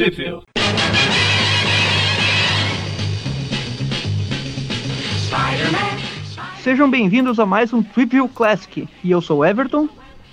Sheffield. Sejam bem-vindos a mais um Trivia Classic. E eu sou o Everton.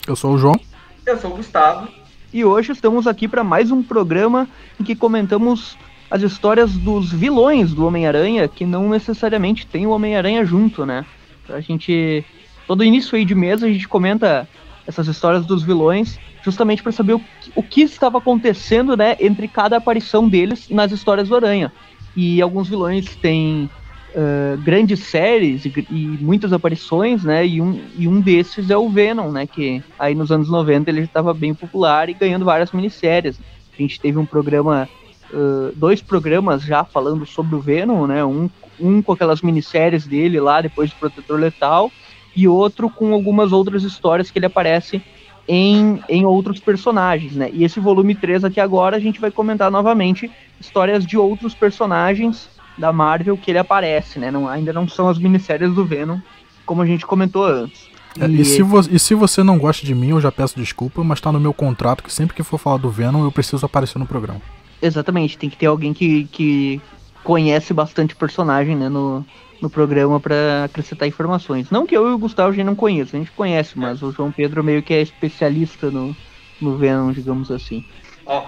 Eu sou o João. Eu sou o Gustavo. E hoje estamos aqui para mais um programa em que comentamos as histórias dos vilões do Homem-Aranha, que não necessariamente tem o Homem-Aranha junto, né? A gente. Todo início aí de mês a gente comenta essas histórias dos vilões, justamente para saber o que, o que estava acontecendo, né, entre cada aparição deles nas histórias do Aranha. E alguns vilões têm uh, grandes séries e, e, muitas aparições, né? E um, e um desses é o Venom, né? Que aí nos anos 90 ele estava bem popular e ganhando várias minisséries. A gente teve um programa, uh, dois programas já falando sobre o Venom, né? Um, um com aquelas minisséries dele lá, depois do Protetor Letal, e outro com algumas outras histórias que ele aparece em, em outros personagens, né? E esse volume 3 aqui agora a gente vai comentar novamente histórias de outros personagens da Marvel que ele aparece, né? Não, ainda não são as minisséries do Venom, como a gente comentou antes. É, e, e, se e se você não gosta de mim, eu já peço desculpa, mas tá no meu contrato que sempre que for falar do Venom, eu preciso aparecer no programa. Exatamente, tem que ter alguém que, que conhece bastante personagem, né, no, no programa para acrescentar informações. Não que eu e o Gustavo a gente não conheça, a gente conhece, mas o João Pedro meio que é especialista no, no Venom, digamos assim. Ó,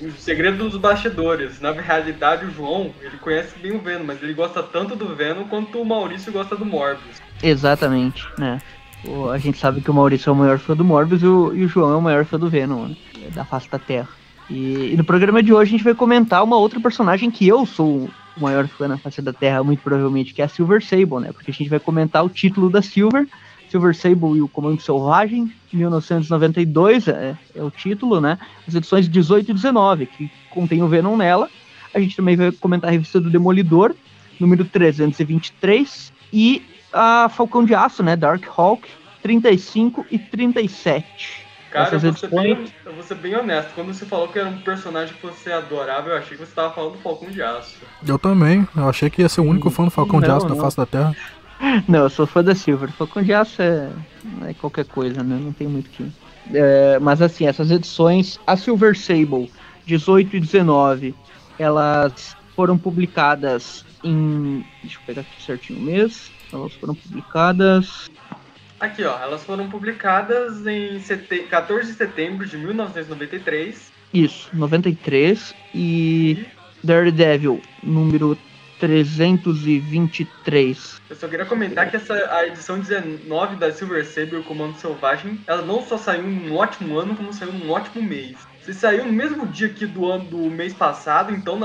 o segredo dos bastidores. Na realidade, o João, ele conhece bem o Venom, mas ele gosta tanto do Venom quanto o Maurício gosta do Morbius. Exatamente, né? O, a gente sabe que o Maurício é o maior fã do Morbius e o, e o João é o maior fã do Venom, né? da face da Terra. E, e, no programa de hoje a gente vai comentar uma outra personagem que eu sou o maior fã na face da Terra, muito provavelmente, que é a Silver Sable, né? Porque a gente vai comentar o título da Silver, Silver Sable e o Comando Selvagem, 1992 é, é, o título, né? As edições 18 e 19, que contém o Venom nela. A gente também vai comentar a revista do Demolidor, número 323, e a Falcão de Aço, né? Dark Hawk, 35 e 37. Cara, eu vou, edições... bem, eu vou, ser bem, honesto. Quando você falou que era um personagem que você adorava, eu achei que você estava falando do Falcão de Aço. Eu também. Eu achei que ia ser o único fã do Falcão não, de Aço não. da face da Terra. Não, eu sou fã da Silver. Falcão de Aço é, é qualquer coisa, né? Não tem muito que. É, mas assim, essas edições, a Silver Sable 18 e 19, elas foram publicadas em. Deixa eu pegar aqui certinho o mês. Elas foram publicadas. Aqui, ó. Elas foram publicadas em sete... 14 de setembro de 1993. Isso, 93. E Daredevil, número 323. Eu só queria comentar que essa, a edição 19 da Silver Saber, o Comando Selvagem, ela não só saiu num ótimo ano, como saiu num ótimo mês. Se saiu no mesmo dia que do ano do mês passado, então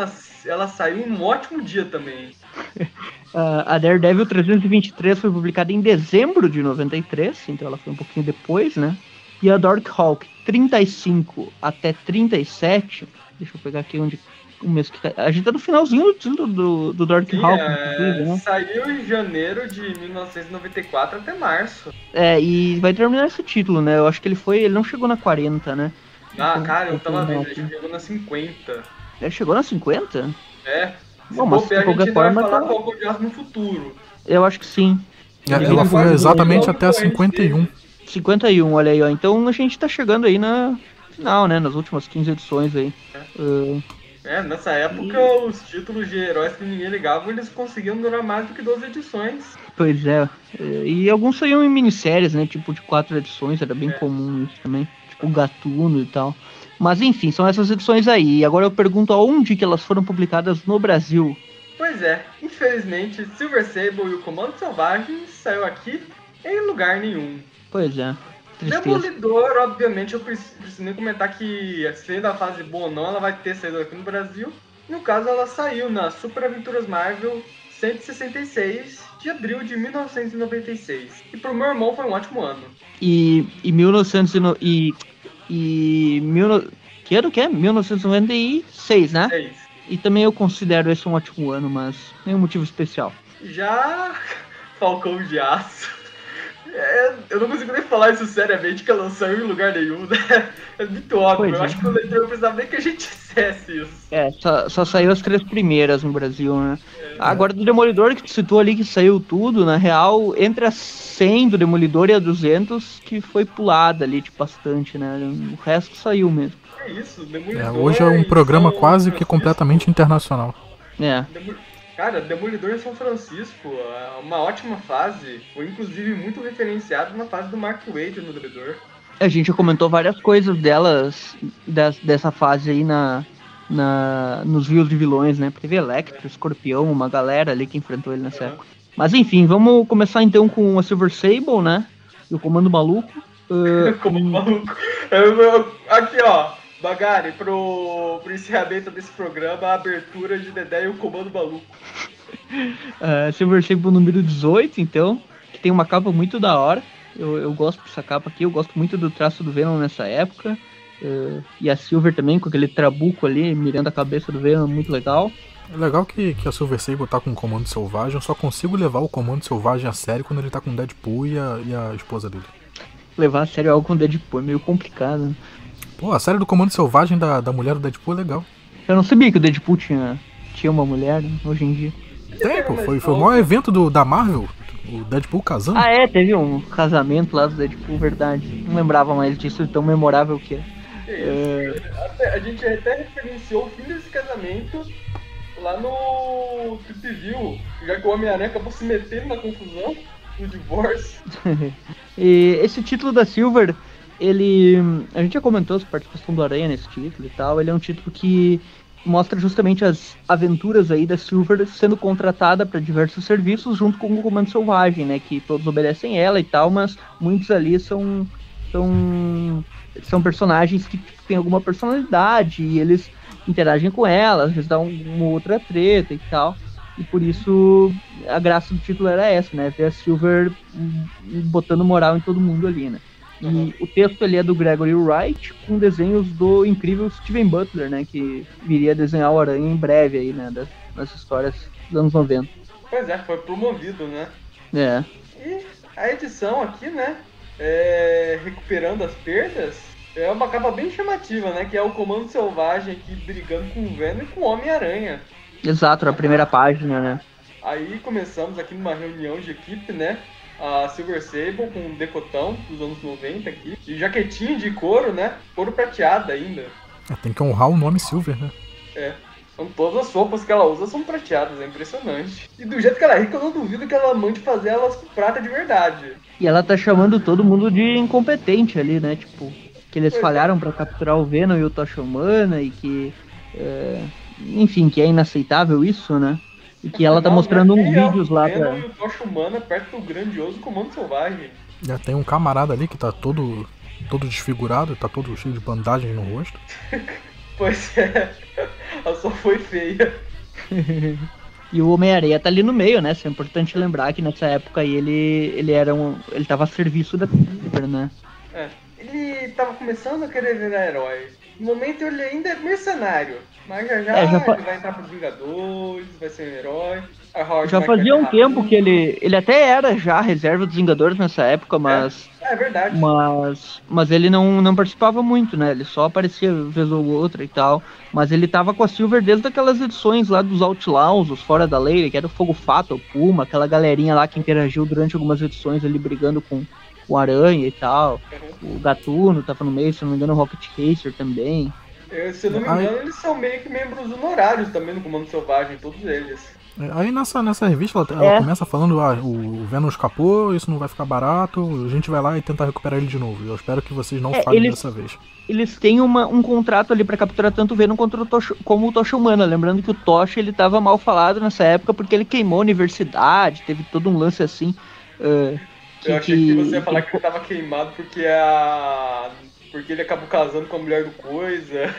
ela saiu num ótimo dia também. uh, a Daredevil 323 foi publicada em dezembro de 93, então ela foi um pouquinho depois, né? E a Dark Hawk 35 até 37, deixa eu pegar aqui onde o mês que A gente tá no finalzinho do, do, do Dark Sim, Hawk. É... Né? Saiu em janeiro de 1994 até março. É, e vai terminar esse título, né? Eu acho que ele foi. Ele não chegou na 40, né? Ah, então, cara, eu tava vendo, ele chegou na 50. Ele chegou na 50? É. Se Bom, mas de qualquer forma, vai falar tá... qual é no futuro. Eu acho que sim. É, ela, ela foi exatamente até a 51. 51, olha aí, ó. Então a gente tá chegando aí na final, né? Nas últimas 15 edições aí. É. Uh, é, nessa época e... os títulos de heróis que ninguém ligava, eles conseguiam durar mais do que 12 edições. Pois é. E alguns saíam em minisséries, né? Tipo de quatro edições, era bem é. comum isso também. Tipo Gatuno e tal. Mas enfim, são essas edições aí. E agora eu pergunto aonde que elas foram publicadas no Brasil. Pois é, infelizmente Silver Sable e o Comando Selvagem saiu aqui em lugar nenhum. Pois é. Tristeza. Demolidor, obviamente, eu preciso, nem comentar que sendo a fase boa ou não, ela vai ter saído aqui no Brasil. No caso, ela saiu na Super Aventuras Marvel 166 de abril de 1996. E pro meu irmão foi um ótimo ano. E, e 1900 e, e mil, que ano que é? 1996, né? 6. E também eu considero esse um ótimo ano, mas nenhum motivo especial. Já Falcão de Aço. É, eu não consigo nem falar isso seriamente, que ela não saiu em lugar nenhum, né? É muito óbvio. Pois eu é. acho que o leitor não precisava nem que a gente dissesse isso. É, só, só saiu as três primeiras no Brasil, né? É, Agora, do Demolidor, que tu citou ali que saiu tudo, na real, entre a 100 do Demolidor e a 200, que foi pulada ali, tipo, bastante, né? O resto saiu mesmo. É isso, É, Demolidor. hoje é um programa quase que completamente internacional. É. Demo- Cara, Demolidor em São Francisco, é uma ótima fase. Foi inclusive muito referenciado na fase do Mark Wade no Demolidor. A gente já comentou várias coisas delas, des- dessa fase aí na, na, nos rios de vilões, né? Teve Electro, Escorpião, uma galera ali que enfrentou ele nessa Aham. época. Mas enfim, vamos começar então com a Silver Sable, né? E o Comando Maluco. Uh, Como maluco. Eu- aqui, ó. Bagari, pro, pro encerramento desse programa, a abertura de Dedé e o Comando Maluco. uh, Silver Sable número 18, então, que tem uma capa muito da hora. Eu, eu gosto dessa capa aqui, eu gosto muito do traço do Venom nessa época. Uh, e a Silver também, com aquele trabuco ali, mirando a cabeça do Venom, muito legal. É legal que, que a Silver Sable tá com o Comando Selvagem, eu só consigo levar o Comando Selvagem a sério quando ele tá com o Deadpool e a, e a esposa dele. Levar a sério algo com Deadpool é meio complicado. Pô, a série do Comando Selvagem da, da mulher do Deadpool é legal. Eu não sabia que o Deadpool tinha, tinha uma mulher né, hoje em dia. Tem, pô, foi, foi o maior evento do, da Marvel, o Deadpool casando. Ah, é, teve um casamento lá do Deadpool, verdade. Não lembrava mais disso, tão memorável que é. Que? Até- a gente até referenciou o fim desse casamento lá no Trip View, já que o Homem-Aranha acabou se metendo na confusão do divórcio. E esse título da Silver, ele. A gente já comentou a participação do Aranha nesse título e tal. Ele é um título que mostra justamente as aventuras aí da Silver sendo contratada para diversos serviços junto com o Comando Selvagem, né? Que todos obedecem ela e tal, mas muitos ali são. são, são personagens que tipo, têm alguma personalidade e eles interagem com ela, às vezes dá um- uma outra treta e tal. E por isso a graça do título era essa, né? Ver a Silver botando moral em todo mundo ali, né? E Uhum. o texto ali é do Gregory Wright, com desenhos do incrível Steven Butler, né? Que viria desenhar o Aranha em breve aí, né? Das, das histórias dos anos 90. Pois é, foi promovido, né? É. E a edição aqui, né? é, recuperando as perdas, é uma capa bem chamativa, né? Que é o Comando Selvagem aqui brigando com o Venom e com o Homem-Aranha. Exato, na primeira página, né? Aí começamos aqui numa reunião de equipe, né? A Silver Sable com um decotão dos anos 90 aqui. E jaquetinha de couro, né? Couro prateado ainda. É, Tem que honrar o nome Silver, né? É. Então todas as roupas que ela usa são prateadas, é impressionante. E do jeito que ela é rica, eu não duvido que ela mande fazer elas com prata de verdade. E ela tá chamando todo mundo de incompetente ali, né? Tipo, que eles Pois é. falharam pra capturar o Venom e o Tocha Humana e que. é, enfim, que é inaceitável isso, né? E que ela tá mostrando uns é vídeos lá pra. o Tocha Humana perto do grandioso Comando Selvagem. Já tem um camarada ali que tá todo, todo desfigurado, tá todo cheio de bandagens no rosto. Pois é, ela só foi feia. E o Homem-Aranha tá ali no meio, né? Isso é importante lembrar que nessa época aí ele, ele era um. ele tava a serviço da Silver, né? É. Ele tava começando a querer virar herói. No momento ele ainda é mercenário. Mas já já, É, já fa- ele vai entrar pros Vingadores, vai ser um herói. Já fazia um tempo que ele. Ele até era já reserva dos Vingadores nessa época, mas. É verdade. Mas, mas ele não, não participava muito, né? Ele só aparecia vez ou outra e tal. Mas ele tava com a Silver desde aquelas edições lá dos Outlaws, os Fora da Lei, que era o Fogo Fato, o Puma, aquela galerinha lá que interagiu durante algumas edições ali brigando com o Aranha e tal. O Gatuno tava no meio, se não me engano, o Rocket Racer também. Eu, se eu não me engano, eles são meio que membros honorários também do Comando Selvagem, todos eles. É, Aí nessa, nessa revista ela, ela É. começa falando, ah, o Venom escapou, isso não vai ficar barato, a gente vai lá e tentar recuperar ele de novo. Eu espero que vocês não É, falhem eles- dessa vez. Eles têm uma, um contrato ali pra capturar tanto o Venom quanto o Tocha, como o Tocha Humana. Lembrando que o Tocha ele tava mal falado nessa época porque ele queimou a universidade, teve todo um lance assim. Ah, Eu achei que você ia falar que ele tava queimado porque a. Porque ele acabou casando com a mulher do coisa.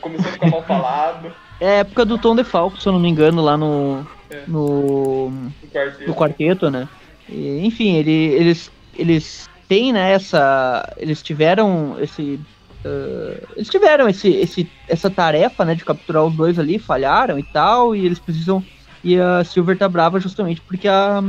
Começou a ficar mal falado É a época do Tom DeFalco, se eu não me engano, lá no. É. No, no quarteto. no quarteto, né? E, enfim, ele, eles, eles têm, né, essa. Eles tiveram esse. ah, eles tiveram esse, esse, essa tarefa, né, de capturar os dois ali, falharam e tal, e eles precisam. E a Silver tá brava justamente porque a.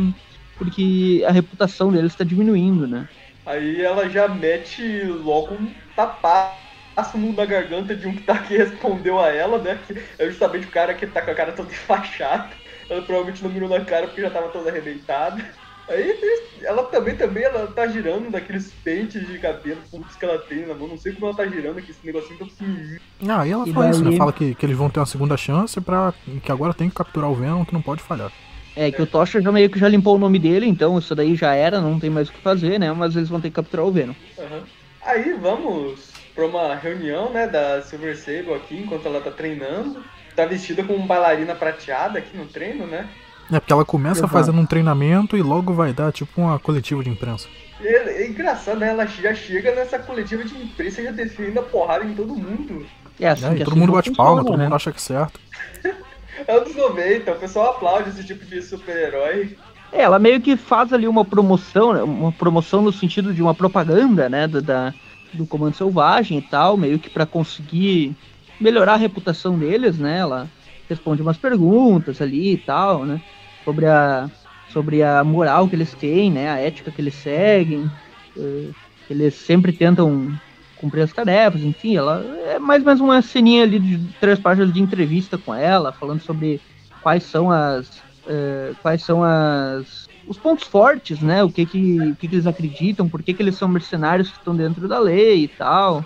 Porque a reputação deles está diminuindo, né? Aí ela já mete logo um tapaço no da garganta de um que tá que respondeu a ela, né? Que é justamente o cara que tá com a cara toda enfaixada. Ela provavelmente não mirou na cara porque já tava toda arrebentada. Aí ela também, também, ela tá girando daqueles pentes de cabelo putz, que ela tem na mão. Não sei como ela tá girando aqui, esse negocinho tão pequenininho. Ah, e ela E fala isso, né? Fala que, que eles vão ter uma segunda chance pra. que agora tem que capturar o Venom, que não pode falhar. É, que o Tocha já meio que já limpou o nome dele, então isso daí já era, não tem mais o que fazer, né? Mas eles vão ter que capturar o Venom. Aham. Aí vamos pra uma reunião, né, da Silver Sable aqui, enquanto ela tá treinando. Tá vestida com uma bailarina prateada aqui no treino, né? É porque ela começa Exato. fazendo um treinamento e logo vai dar tipo uma coletiva de imprensa. E é, é engraçado, né? Ela já chega nessa coletiva de imprensa já definindo a porrada em todo mundo. É assim É, e todo mundo bate palma, todo mundo acha que é certo. É anos 90, o pessoal aplaude esse tipo de super-herói. É, ela meio que faz ali uma promoção, né, uma promoção no sentido de uma propaganda, né, do, da, do Comando Selvagem e tal, meio que pra conseguir melhorar a reputação deles, né, ela responde umas perguntas ali e tal, né, sobre a, sobre a moral que eles têm, né, a ética que eles seguem, eh, eles sempre tentam cumprir as tarefas, enfim, ela é mais ou menos uma ceninha ali de três páginas de entrevista com ela, falando sobre quais são as eh, quais são as os pontos fortes, né? O que que, o que, que eles acreditam, por que, que eles são mercenários que estão dentro da lei e tal.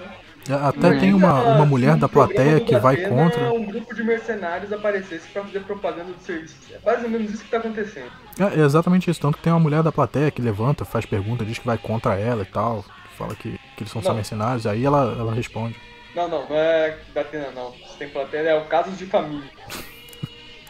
É, Até É. tem uma, uma mulher da plateia que vai contra. um grupo de mercenários aparecesse pra fazer propaganda do serviço. É mais ou menos isso que tá acontecendo. É, é exatamente isso. Tanto que tem uma mulher da plateia que levanta, faz pergunta, diz que vai contra ela e tal. Fala que, que eles são só mercenários, aí ela, ela responde. Não, não, não é da Atena, não. Se tem plateia, é o caso de família.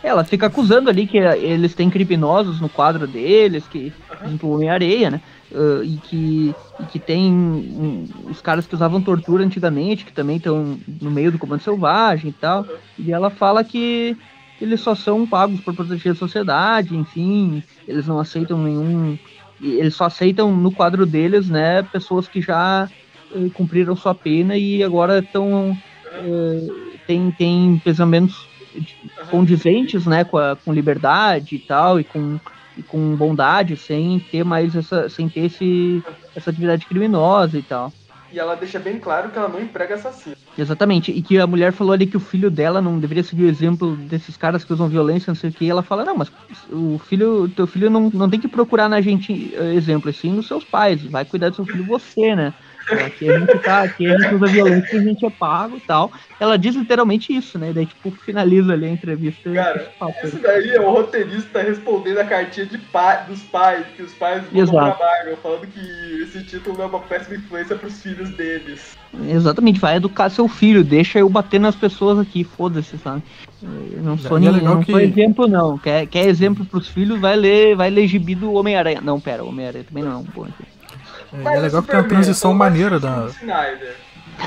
Ela fica acusando ali que eles têm criminosos no quadro deles, que, por exemplo, o Homem-Areia, né? eh, e, que, e que tem hum, os caras que usavam tortura antigamente, que também estão no meio do comando selvagem e tal. E ela fala que eles só são pagos por proteger a sociedade, enfim, eles não aceitam nenhum. Eles só aceitam no quadro deles, né, pessoas que já eh, cumpriram sua pena e agora estão. tem, tem pensamentos condizentes, né, com, a, com liberdade e tal, e com, e com bondade, sem ter mais essa, sem ter esse, essa atividade criminosa e tal. E ela deixa bem claro que ela não emprega assassino. Exatamente, e que a mulher falou ali que o filho dela não deveria seguir o exemplo desses caras que usam violência, não sei o que, e ela fala, não, mas o filho, teu filho não, não tem que procurar na gente eh, exemplo, e sim nos seus pais, vai cuidar do seu filho você, né? Aqui a gente tá, aqui a gente usa violência e a gente é pago e tal. Ela diz literalmente isso, né? Daí, tipo, finaliza ali a entrevista. Cara. Isso daí é o roteirista respondendo a cartinha de pai, dos pais, que os pais mandam Exato. pra Marvel, falando que esse título é uma péssima influência pros filhos deles. Exatamente, vai educar seu filho, deixa eu bater nas pessoas aqui, foda-se, sabe? Eu não sou é não que- sou exemplo não. Quer, quer exemplo pros filhos, vai ler, vai ler gibi do Homem-Aranha. Não, pera, Homem-Aranha também não é um bom exemplo. É, é legal que tem uma Superman, transição maneira da. Snyder.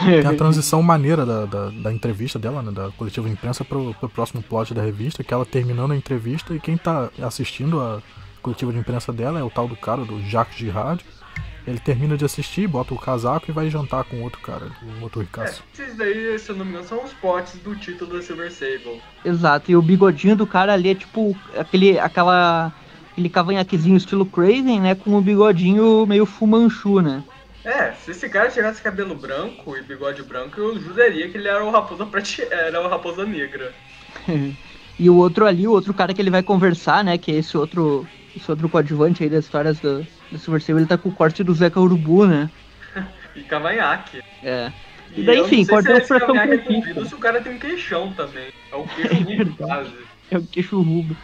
Tem a transição maneira da, da, da entrevista dela, né, da coletiva de imprensa, pro, pro próximo plot da revista, que ela terminando a entrevista e quem tá assistindo a coletiva de imprensa dela é o tal do cara, do Jacques Girard. Ele termina de assistir, bota o casaco e vai jantar com outro cara, o outro É, ricaço. esses daí, se eu não me engano, são os potes do título da Silver Sable. Exato, e o bigodinho do cara ali é tipo aquele, aquela, aquele cavanhaquezinho estilo Craven, né? Com o bigodinho meio fumanchu, né? É, se esse cara tivesse cabelo branco e bigode branco, eu juraria que ele era o Raposa Prate... era o Raposa Negra. E o outro ali, o outro cara que ele vai conversar, né? Que é esse outro, esse outro coadjuvante aí das histórias do, do Sable, ele tá com o corte do Zeca Urubu, né? E cavanhaque. É. E E daí, enfim, corta se a expressão cavanhaque é se o cara tem um queixão também. É o queixo verdade. quase. É o queixo rubro.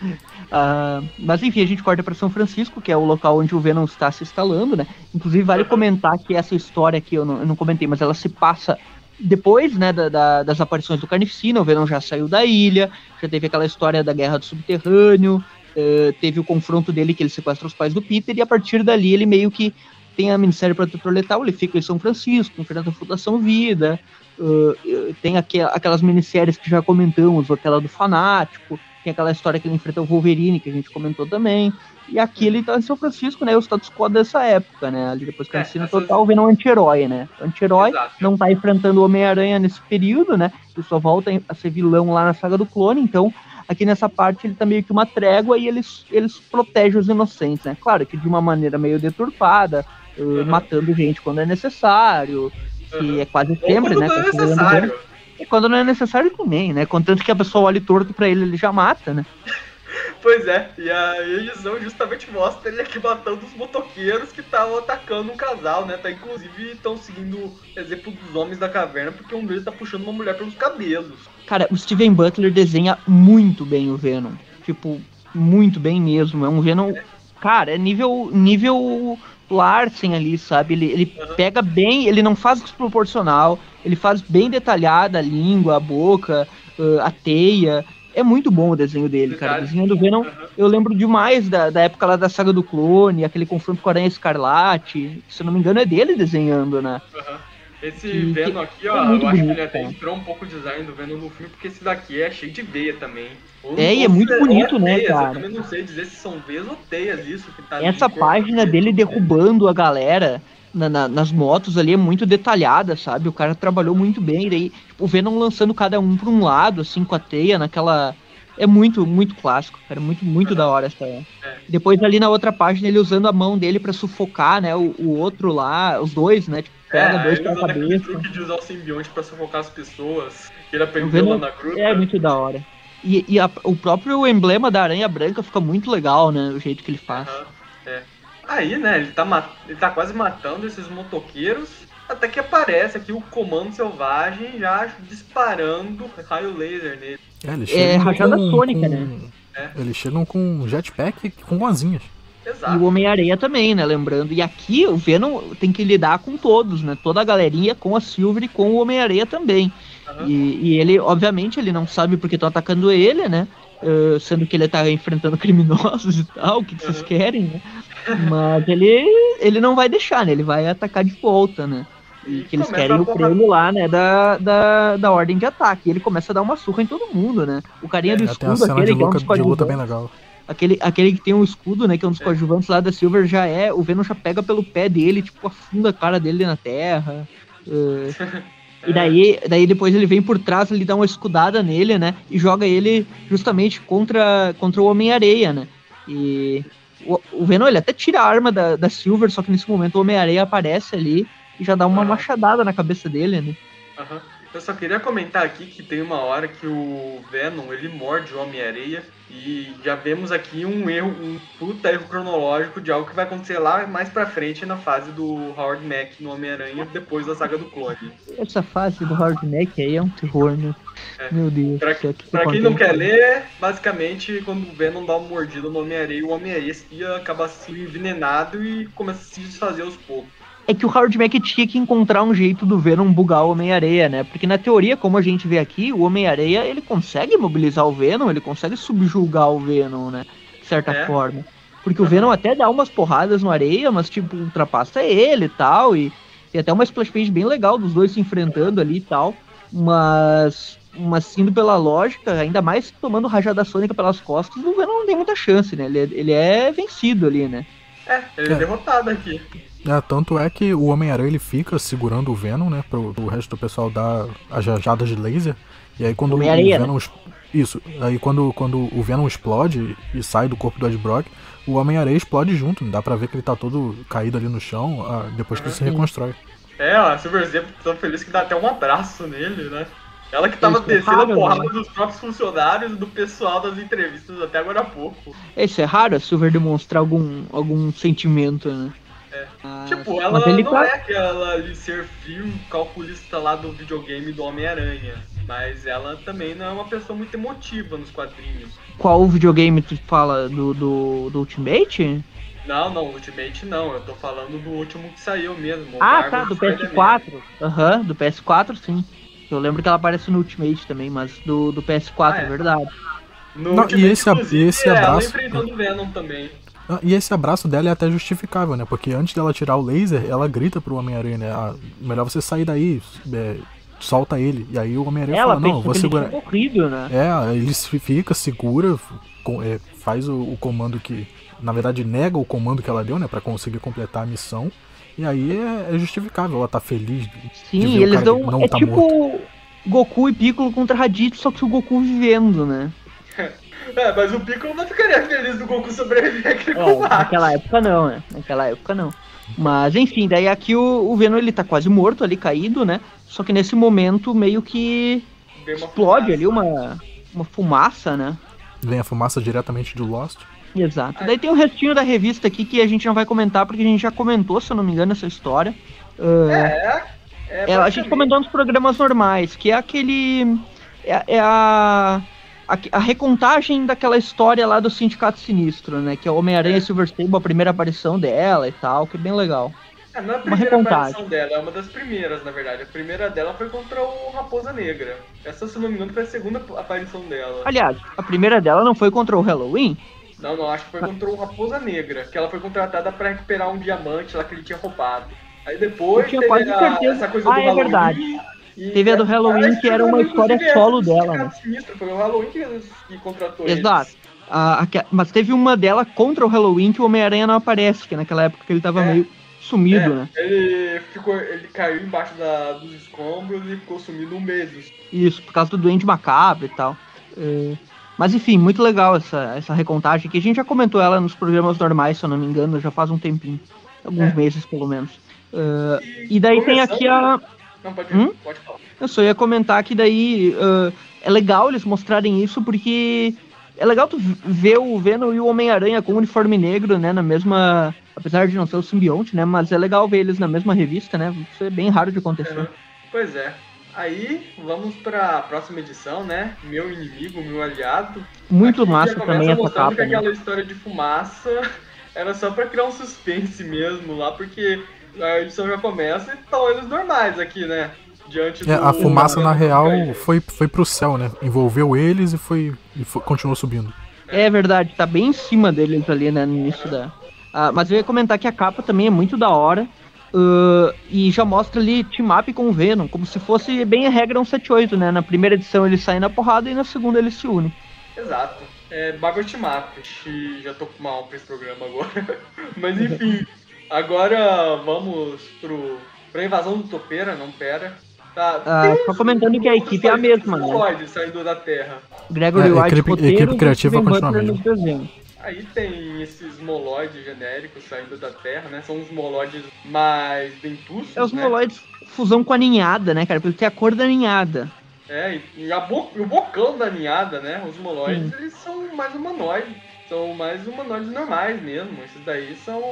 Ah, mas enfim, a gente corta para São Francisco, que é o local onde o Venom está se instalando, né? Inclusive, vale comentar que essa história aqui, eu não, eu não comentei, mas ela se passa depois, né, da- da- das aparições do Carnificina, o Venom já saiu da ilha, já teve aquela história da guerra do subterrâneo, eh, teve o confronto dele que ele sequestra os pais do Peter, e a partir dali ele meio que tem a Ministério Protetor Letal, ele fica em São Francisco, enfrenta a Fundação Vida, eh, tem aqu aquelas minisséries que já comentamos, aquela do Fanático, tem aquela história que ele enfrenta o Wolverine, que a gente comentou também, e aqui ele tá em São Francisco, né, o status quo dessa época, né, ali depois que É, a Carnificina essas- total, o Venom é um anti-herói, né, anti-herói, não tá enfrentando o Homem-Aranha nesse período, né? Ele só volta a ser vilão lá na saga do clone, então aqui nessa parte ele tá meio que uma trégua e eles, eles protegem os inocentes, né? Claro que de uma maneira meio deturpada, uh, Uhum. matando gente quando é necessário, que Uhum. é quase sempre, né? é necessário. Quando não é necessário também, né? Contanto que a pessoa olhe torto pra ele, ele já mata, né? Pois é, e a edição justamente mostra ele aqui matando os motoqueiros que estavam atacando um casal, né? Tá, inclusive estão seguindo o exemplo dos homens da caverna, porque um deles tá puxando uma mulher pelos cabelos. Cara, o Steven Butler desenha muito bem o Venom. Tipo, muito bem mesmo. É um Venom. Cara, é nível. nível Larsen ali, sabe? Ele, ele uhum. pega bem, ele não faz desproporcional, ele faz bem detalhada a língua, a boca, a teia. É muito bom o desenho dele, cara. O desenho do Venom, uhum. eu lembro demais da, da época lá da saga do clone, aquele confronto com a Aranha Escarlate. Se eu não me engano, é dele desenhando, né? Uhum. Esse e, Venom aqui, ó, é eu bonito, acho que ele até entrou um pouco o design do Venom no filme, porque esse daqui é cheio de veia também. Ou é, e é muito bonito, né, teias, cara? Eu também não sei dizer se são veias ou teias isso que tá Essa página dele derrubando a galera na, na, nas motos ali é muito detalhada, sabe? O cara trabalhou muito bem. Daí, tipo, o Venom lançando cada um pra um lado, assim, com a teia, naquela. É muito, muito clássico, cara. Muito, muito da hora essa. É. Depois ali na outra página, ele usando a mão dele para sufocar, né? O, o, outro lá, os dois, né? Tipo, pega é, dois pela cabeça. truque de usar o simbionte pra sufocar as pessoas. Que ele aprendeu lá na gruta. É muito da hora. E, e a, o próprio emblema da aranha branca fica muito legal, né? O jeito que ele faz. Uhum, é. Aí, né, ele tá, ele tá quase matando esses motoqueiros. Até que aparece aqui o comando selvagem já disparando raio laser nele. É, eles é rajada sônica, com... né? É. Eles chegam com jetpack com asinhas. Exato. E o Homem-Areia também, né? Lembrando. E aqui o Venom tem que lidar com todos, né? Toda a galerinha com a Silver e com o Homem-Areia também. Uhum. E, e, ele, obviamente, ele não sabe porque estão atacando ele, né? Uh, sendo que ele tá enfrentando criminosos e tal, o que, que uhum. vocês querem, né? Mas ele, ele não vai deixar, né? Ele vai atacar de volta, né? E que eles querem o prêmio lá, né, da, da, da ordem de ataque. E ele começa a dar uma surra em todo mundo, né? O carinha é, do escudo, aquele que é um de luta bem legal. Aquele, aquele que tem um escudo, né, que é um dos é. coadjuvantes lá da Silver, já é, o Venom já pega pelo pé dele, tipo, afunda a cara dele na terra. Uh, E daí, daí depois ele vem por trás, ele dá uma escudada nele, né? E joga ele justamente contra, contra o Homem-Areia, né? E o, o Venom, ele até tira a arma da, da Silver, só que nesse momento o Homem-Areia aparece ali e já dá uma machadada na cabeça dele, né? Aham. Uhum. Eu só queria comentar aqui que tem uma hora que o Venom ele morde o Homem-Areia e já vemos aqui um erro, um puta erro cronológico de algo que vai acontecer lá mais pra frente na fase do Howard Mack no Homem-Aranha depois da saga do clone. Essa fase do Howard Mack aí é um terror, né? É. Meu Deus. Pra, que pra quem não quer ler, basicamente, quando o Venom dá uma mordida no Homem-Areia, o Homem-Areia acaba sendo envenenado e começa a se desfazer aos poucos é que o Howard Mack tinha que encontrar um jeito do Venom bugar o Homem-Areia, né? Porque na teoria, como a gente vê aqui, o Homem-Areia ele consegue mobilizar o Venom, ele consegue subjugar o Venom, né? De certa é. forma. Porque o Venom até dá umas porradas no areia, mas tipo, ultrapassa ele e tal. E tem até uma splash page bem legal dos dois se enfrentando ali e tal. Mas, mas indo pela lógica, ainda mais tomando rajada sônica pelas costas, o Venom não tem muita chance, né? Ele, é, ele é vencido ali, né? É, ele é, é derrotado aqui. É, tanto é que o Homem-Aranha ele fica segurando o Venom, né? Pro, pro resto do pessoal dar as jajadas de laser. E aí quando o, o Venom. Né? Isso, aí quando, quando o Venom explode e sai do corpo do Ed Brock, o Homem-Aranha explode junto. Dá pra ver que ele tá todo caído ali no chão ah, depois que ele se reconstrói. É, a Silver Zebra tão feliz que dá até um abraço nele, né? Ela que tava é descendo é a porrada né? dos próprios funcionários e do pessoal das entrevistas até agora há pouco. Isso é raro a Silver demonstrar algum, algum sentimento, né? É. Ah, tipo, ela não tá... é aquela ali ser fio calculista lá do videogame do Homem-Aranha. Mas ela também não é uma pessoa muito emotiva nos quadrinhos. Qual videogame tu fala? Do, do, do Ultimate? Não, não, Ultimate não. Eu tô falando do último que saiu mesmo. Ah, tá, do PS4. Aham, uhum, do PS4 sim. Eu lembro que ela aparece no Ultimate também, mas do, do PS4, ah, é. é verdade. No não, Ultimate, e esse, esse abraço. Ela enfrentando Venom também. Ah, e esse abraço dela é até justificável, né? Porque antes dela tirar o laser, ela grita pro Homem-Aranha, né? Ah, melhor você sair daí, é, solta ele. E aí o Homem-Aranha fala, não, vou segurar. Morrido, né? É, ele fica, segura, é, faz o, o, comando que. Na verdade, nega o comando que ela deu, né? Pra conseguir completar a missão. E aí é, é justificável, ela tá feliz. Sim, eles dão. Não é tá tipo morto. Goku e Piccolo contra Raditz, só que o Goku vivendo, né? É, mas o Piccolo não ficaria feliz do Goku sobreviver aqui é, Naquela época não, né? Naquela época não. Mas enfim, daí aqui o, o Venom ele tá quase morto ali, caído, né? Só que nesse momento meio que explode fumaça. ali uma, uma fumaça, né? vem a fumaça diretamente de Lost. Exato. Daí tem o restinho da revista aqui que a gente não vai comentar porque a gente já comentou, se eu não me engano, essa história. Uh, É, é, é, a gente comentou nos programas normais, que é aquele. É, é a, a. a recontagem daquela história lá do Sindicato Sinistro, né? Que é o Homem-Aranha e Silver Sable, a primeira aparição dela e tal, que é bem legal. É, não é a uma primeira recontagem. aparição dela, é uma das primeiras, na verdade. A primeira dela foi contra o Raposa Negra. Essa, se não me engano, foi a segunda aparição dela. Aliás, a primeira dela não foi contra o Halloween? Não, não, acho que foi contra o Raposa Negra, que ela foi contratada pra recuperar um diamante lá que ele tinha roubado. Aí depois Eu tinha teve a- certeza. essa coisa Ah, do é Halloween. verdade. E- Teve a do Halloween, que era uma história solo dela, Sindicato Sinistro, Foi o Halloween que, que contratou Exato. A- a- mas teve uma dela contra o Halloween que o Homem-Aranha não aparece, que naquela época ele tava É. meio sumido, É, né? Ele, ficou, ele caiu embaixo da- dos escombros e ficou sumido um mês. Isso, por causa do Duende Macabro e tal. É, Mas enfim, muito legal essa, essa recontagem, que a gente já comentou ela nos programas normais, se eu não me engano, já faz um tempinho. Alguns É. meses, pelo menos. É, e daí tem aqui a. Não, pode, Hum? pode falar. Eu só ia comentar que daí ah, é legal eles mostrarem isso porque é legal tu ver o Venom e o Homem-Aranha com o uniforme negro, né, na mesma, apesar de não ser o simbionte, né, mas é legal ver eles na mesma revista, né? Isso é bem raro de acontecer. Uhum. Pois é. Aí, vamos pra próxima edição, né? Meu inimigo, meu aliado. Muito Aqui massa também essa capa, que né? aquela história de fumaça era só pra criar um suspense mesmo lá, porque a edição já começa e estão eles normais aqui, né? Diante É, do... a fumaça, na real, foi, foi pro céu, né? Envolveu eles e foi. E foi- continuou subindo. É verdade, tá bem em cima deles ali, né, no início da... Ah, mas eu ia comentar que a capa também é muito da hora. ah, e já mostra ali team up com o Venom, como se fosse bem a regra 178, né? Na primeira edição eles saem na porrada e na segunda eles se unem. Exato. É bagulho de mapa. Ixi, Já tô com mal pra esse programa agora. Mas enfim. Agora vamos pro. pra invasão do Topeira, não pera. Tá, Ah, só comentando que a equipe é a mesma, né? Moloides saindo da Terra. Gregory É, White equipe- roteiro equipe criativa continua mesmo. Aí tem esses moloides genéricos saindo da Terra, né? São os moloides mais dentuços, É os né? moloides fusão com a ninhada, né, cara? Porque tem a cor da ninhada. É, e, e a bo- e o bocão da ninhada, né? Os moloides, eles são mais humanoides. São mais humanoides normais mesmo. Esses daí são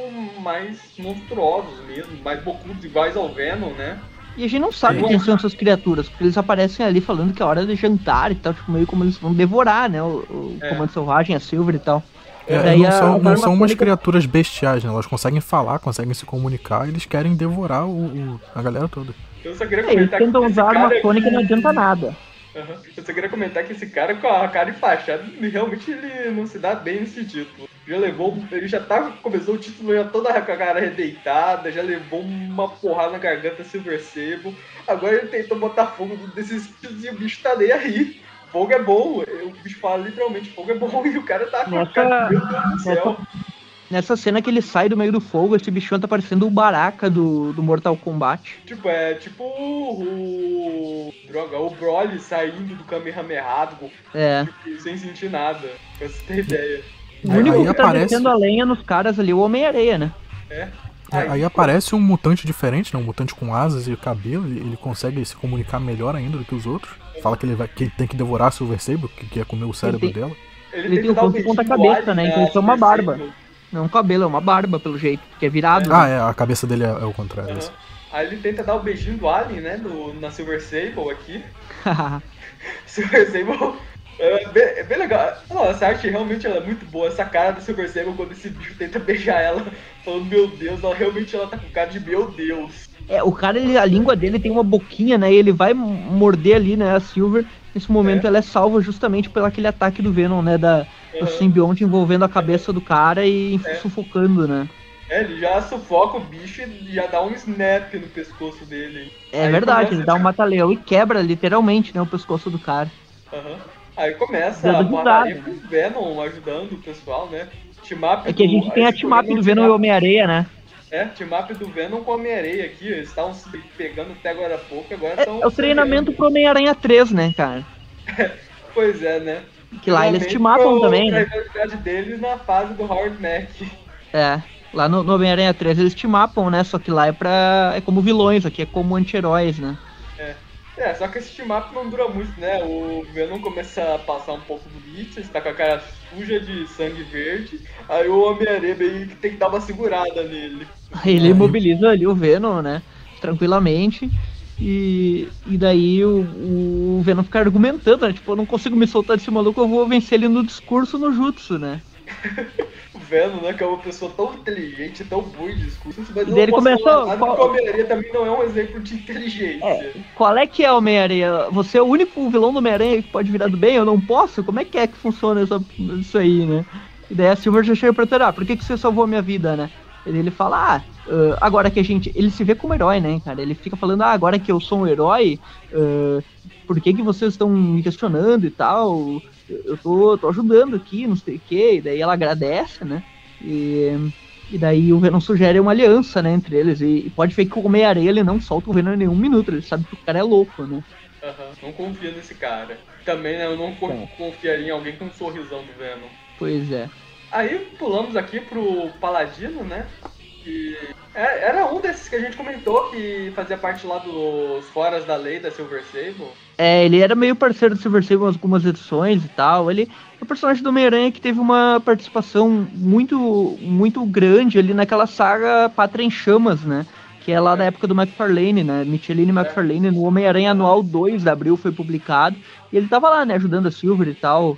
mais monstruosos mesmo, mais bocudos, iguais ao Venom, né? E a gente não sabe Sim. quem são essas criaturas, porque eles aparecem ali falando que é hora de jantar e tal, tipo, meio como eles vão devorar, né? O, o É. Comando Selvagem, a Silver e tal. É, Daí não a- são, a não são umas Farmacêutica- criaturas bestiais, né? Elas conseguem falar, conseguem se comunicar e eles querem devorar o, o- a galera toda. Eu só queria É, eles tentam usar arma cara sônica e não adianta nada. Aham. Eu só queria comentar que esse cara com a cara enfaixada, ele realmente ele não se dá bem nesse título. Já levou, ele já tá, começou o título já toda com a cara redeitada, já levou uma porrada na garganta Silver Sable. Agora ele tentou botar fogo desses bichos e o bicho tá nem aí. Fogo é bom, o bicho fala literalmente, fogo é bom, e o cara tá com a cara, meu Deus do céu. Nessa cena que ele sai do meio do fogo, esse bichão tá parecendo o Baraka do, do Mortal Kombat. Tipo, é tipo o. Droga, o Broly saindo do Kamehameha, do- É. tipo, sem sentir nada. Pra você ter ideia. O Aí- único aí que tá aparece- a lenha nos caras ali é o Homem-Areia, né? É. É, aí aparece um mutante diferente, né? Um mutante com asas e cabelo. Ele, ele consegue se comunicar melhor ainda do que os outros. Fala que ele, vai, que ele tem que devorar a Silver Sable, que quer comer o cérebro tem- dela. Ele tem tenta um dar ponto beijinho ponta do cabeça, Alien né? Então isso é uma barba. Sable. Não é um cabelo, é uma barba, pelo jeito, que é virado. Ah, é, a cabeça dele é, é o contrário. Esse. Aí ele tenta dar o beijinho do Alien, né? Do, na Silver Sable aqui. né? Silver Sable é bem, é bem legal. Não, essa arte realmente ela é muito boa. Essa cara da Silver Sable quando esse bicho tenta beijar ela, falando meu Deus, ela realmente ela tá com cara de meu Deus. É, o cara, ele, a língua dele tem uma boquinha, né? E ele vai morder ali, né? A Silver. Nesse momento É. ela é salva justamente pelo aquele ataque do Venom, né? Da, Aham. simbionte envolvendo a cabeça do cara e É. sufocando, né? É, ele já sufoca o bicho e já dá um snap no pescoço dele. É Aí verdade, ele dá um mata-leão e quebra literalmente, né? O pescoço do cara. Aham. Aí começa Dando a risada. com o Venom ajudando o pessoal, né? Team-up É que a do- gente tem a programa do Venom e Homem-Areia, né? É, team-up do Venom com a Homem-Areia aqui. Eles estavam se pegando até agora há pouco, agora É, estão. é o treinamento pro Homem-Aranha 3, né, cara? Pois é, né? Que lá eles te matam também, né? rivalidade deles na fase do Howard Mack. É. Lá no, no Homem-Aranha 3 eles te mapam, né? Só que lá é pra. é como vilões, aqui é como anti-heróis, né? É, só que esse team-up não dura muito, né? O Venom começa a passar um pouco do limite, está com a cara suja de sangue verde, aí o Homem-Aranha tem que dar uma segurada nele. Ele imobiliza ali o Venom, né? Tranquilamente. E, e daí o, o Venom fica argumentando, né? Tipo, eu não consigo me soltar desse maluco, eu vou vencer ele no discurso no jutsu, né? o Venom, né, que é uma pessoa tão inteligente, tão boa em discurso, mas e ele começou. Nada, qual... o Homem-Aranha também não é um exemplo de inteligência. É, qual é que é o Homem-Aranha? Você é o único vilão do Homem-Aranha que pode virar do bem? Eu não posso? Como é que é que funciona essa, isso aí, né? E daí a Silver já chega pra ele, ah, por que, que você salvou a minha vida, né? Ele fala, ah, uh, agora que a gente. Ele se vê como herói, né, cara? Ele fica falando, ah, agora que eu sou um herói, uh, por que, que vocês estão me questionando e tal? Eu tô, tô ajudando aqui, não sei o quê. E daí ela agradece, né? E, e daí o Venom sugere uma aliança, né, entre eles. E, e pode ver que o Homem-Aranha ele não solta o Venom em nenhum minuto, ele sabe que o cara é louco, né? Uhum, não confia nesse cara. Também, né, eu não é. confiaria em alguém com um sorrisão do Venom. Pois é. Aí pulamos aqui pro Paladino, né? Que é, era um desses que a gente comentou que fazia parte lá dos Foras da Lei da Silver Sable. É, ele era meio parceiro do Silver Sable em algumas edições e tal. Ele é um personagem do Homem-Aranha que teve uma participação muito, muito grande ali naquela saga Pátria em Chamas, né? Que é lá é. da época do McFarlane, né? Micheline é. McFarlane no Homem-Aranha Anual 2 de abril foi publicado. E ele tava lá, né, ajudando a Silver e tal,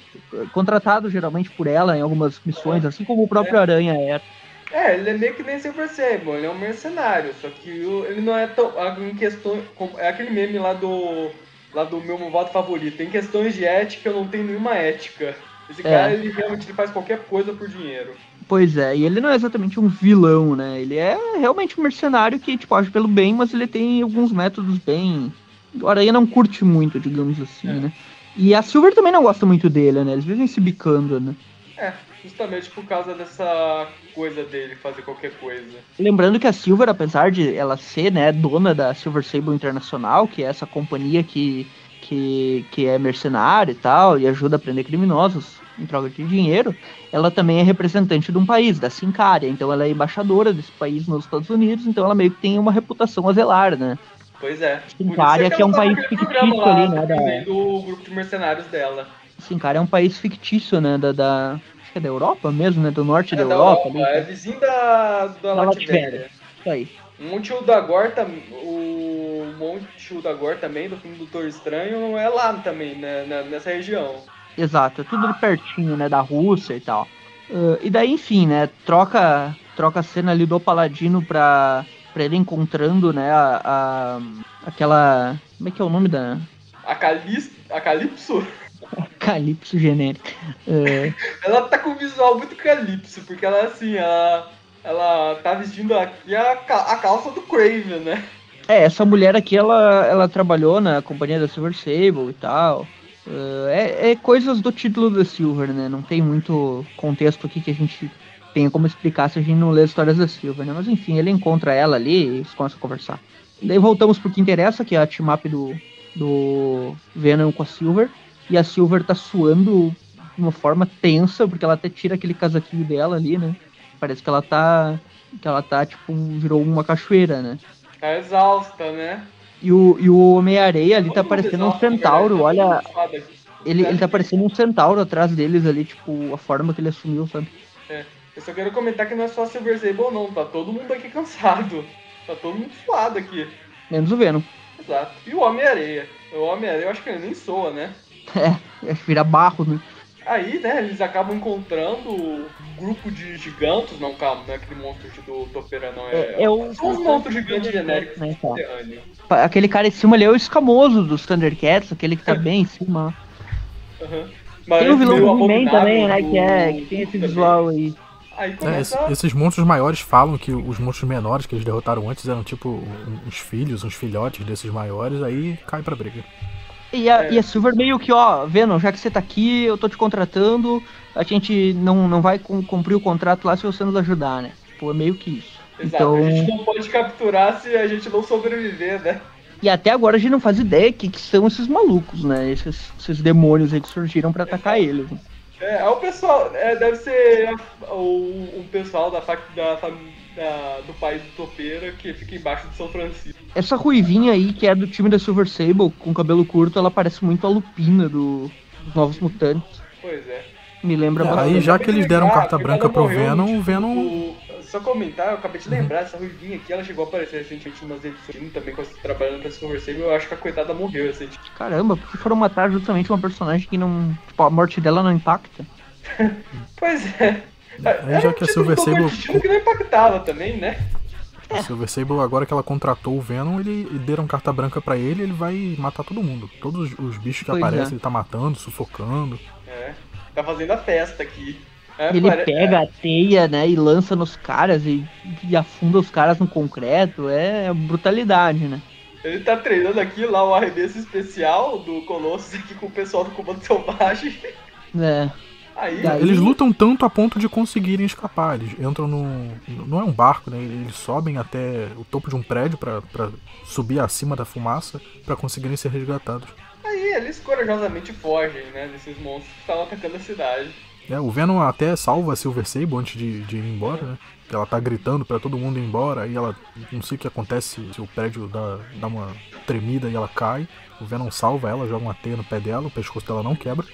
contratado geralmente por ela em algumas missões, assim como o próprio é. Aranha era. É, ele é meio que nem Silver Sable, ele é um mercenário, só que ele não é tão. Em questão. É aquele meme lá do. Lá do meu voto favorito. Em questões de ética, eu não tenho nenhuma ética. Esse é. cara, ele realmente ele faz qualquer coisa por dinheiro. Pois é, e ele não é exatamente um vilão, né? Ele é realmente um mercenário que, tipo, age pelo bem, mas ele tem alguns métodos bem o Aranha não curte muito, digamos assim, é. né? E a Silver também não gosta muito dele, né? Eles vivem se bicando, né? É, justamente por causa dessa coisa dele fazer qualquer coisa. Lembrando que a Silver, apesar de ela ser, né, dona da Silver Sable Internacional, que é essa companhia que, que, que é mercenária e tal, e ajuda a prender criminosos em troca de dinheiro, ela também é representante de um país, da Sincária, então ela é embaixadora desse país nos Estados Unidos, então ela meio que tem uma reputação a zelar, né? Pois é. Sincária, é que é um país fictício ali, né? Da... Do grupo de mercenários dela. Sincária é um país fictício, né? Da, da, Acho que é da Europa mesmo, né? Do norte é da, da Europa. Europa ali, é vizinho da, da, da Latvéria. Isso aí. Monte Udagor, o Monte Udagor também, do filme do Doutor Estranho, é lá também, né? Nessa região. Exato, é tudo ali pertinho, né? Da Rússia e tal. Uh, e daí, enfim, né? Troca, troca a cena ali do Paladino pra pra ele encontrando, né, a, a, aquela. Como é que é o nome da. A, Calis, a Calypso? Calypso genérica. É... ela tá com um visual muito Calypso, porque ela assim, ela, ela tá vestindo aqui a, a calça do Craven, né? É, essa mulher aqui, ela, ela trabalhou na companhia da Silver Sable e tal. É, é coisas do título da Silver, né? Não tem muito contexto aqui que a gente tenha como explicar se a gente não lê as histórias da Silver, né? Mas enfim, ele encontra ela ali e eles começam a conversar. Daí voltamos pro que interessa, que é a team-up do, do Venom com a Silver. E a Silver tá suando de uma forma tensa, porque ela até tira aquele casaquinho dela ali, né? Parece que ela tá. Que ela tá, tipo, virou uma cachoeira, né? Tá exausta, né? E o, e o Homem-Areia ali tá parecendo um centauro, olha. Ele, ele tá parecendo um centauro atrás deles ali, tipo, a forma que ele assumiu, sabe? É. Eu só quero comentar que não é só Silver Sable não, tá todo mundo aqui cansado. Tá todo mundo suado aqui. Menos o Venom. Exato. E o Homem-Areia. O Homem-Areia eu acho que ele nem soa, né? É, vira barro, né? Aí, né, eles acabam encontrando grupo de gigantes, não, calma, não é aquele monstro do Topera, não. É, é, é o, são os monstros gigantes genéricos né, tá. Aquele cara em cima ali é o escamoso dos Thundercats, aquele que tá bem em cima. Uhum. tem o vilão do He-Man também, né, que, é, que tem esse visual aí. Aí é, começa... É, esses monstros maiores falam que os monstros menores que eles derrotaram antes eram tipo uns filhos, uns filhotes desses maiores, aí cai pra briga. E a, é. e a Silver meio que, ó, Venom, já que você tá aqui, eu tô te contratando, a gente não, não vai cumprir o contrato lá se você nos ajudar, né? Tipo, é meio que isso. Exato, então... a gente não pode capturar se a gente não sobreviver, né? E até agora a gente não faz ideia que, que são esses malucos, né? Esses, esses demônios aí que surgiram para atacar eles. Né? É, é, o pessoal, é, deve ser o, o pessoal da, da, da- do país do Topeira, que fica embaixo de São Francisco. Essa ruivinha aí, que é do time da Silver Sable, com cabelo curto, ela parece muito a Lupina do, dos Novos Mutantes. Pois é. Me lembra É, aí já que eles deram lembrar, carta branca pro morreu, Venom, o tipo, Venom. Só comentar, eu acabei de lembrar, essa ruivinha aqui, ela chegou a aparecer recentemente em umas edições também, quando trabalhando pra Silver Sable, eu acho que a coitada morreu recentemente. Caramba, porque foram matar justamente uma personagem que não. Tipo, a morte dela não impacta. Pois é. Aí já que a Silver Sable- que não impactava também, né? A Silver Sable, agora que ela contratou o Venom, ele deram carta branca pra ele, ele vai matar todo mundo. Todos os- os bichos que Pois aparecem, é. ele tá matando, sufocando. É. Tá fazendo a festa aqui. É, Ele pare- pega a teia, né, e lança nos caras e, e afunda os caras no concreto. É brutalidade, né? Ele tá treinando aqui lá o arremesso especial do Colossus aqui com o pessoal do Comando Selvagem. É. Aí, Daí- Eles lutam tanto a ponto de conseguirem escapar. Eles entram no. Não é um barco, né? Eles sobem até o topo de um prédio pra subir acima da fumaça pra conseguirem ser resgatados. Aí eles corajosamente fogem, né? Desses monstros que estavam atacando a cidade. É, o Venom até salva a Silver Sable antes de, de ir embora, né? Ela tá gritando pra todo mundo ir embora, aí ela. Não sei o que acontece se o prédio dá, dá uma tremida e ela cai. O Venom salva ela, joga uma teia no pé dela, o pescoço dela não quebra.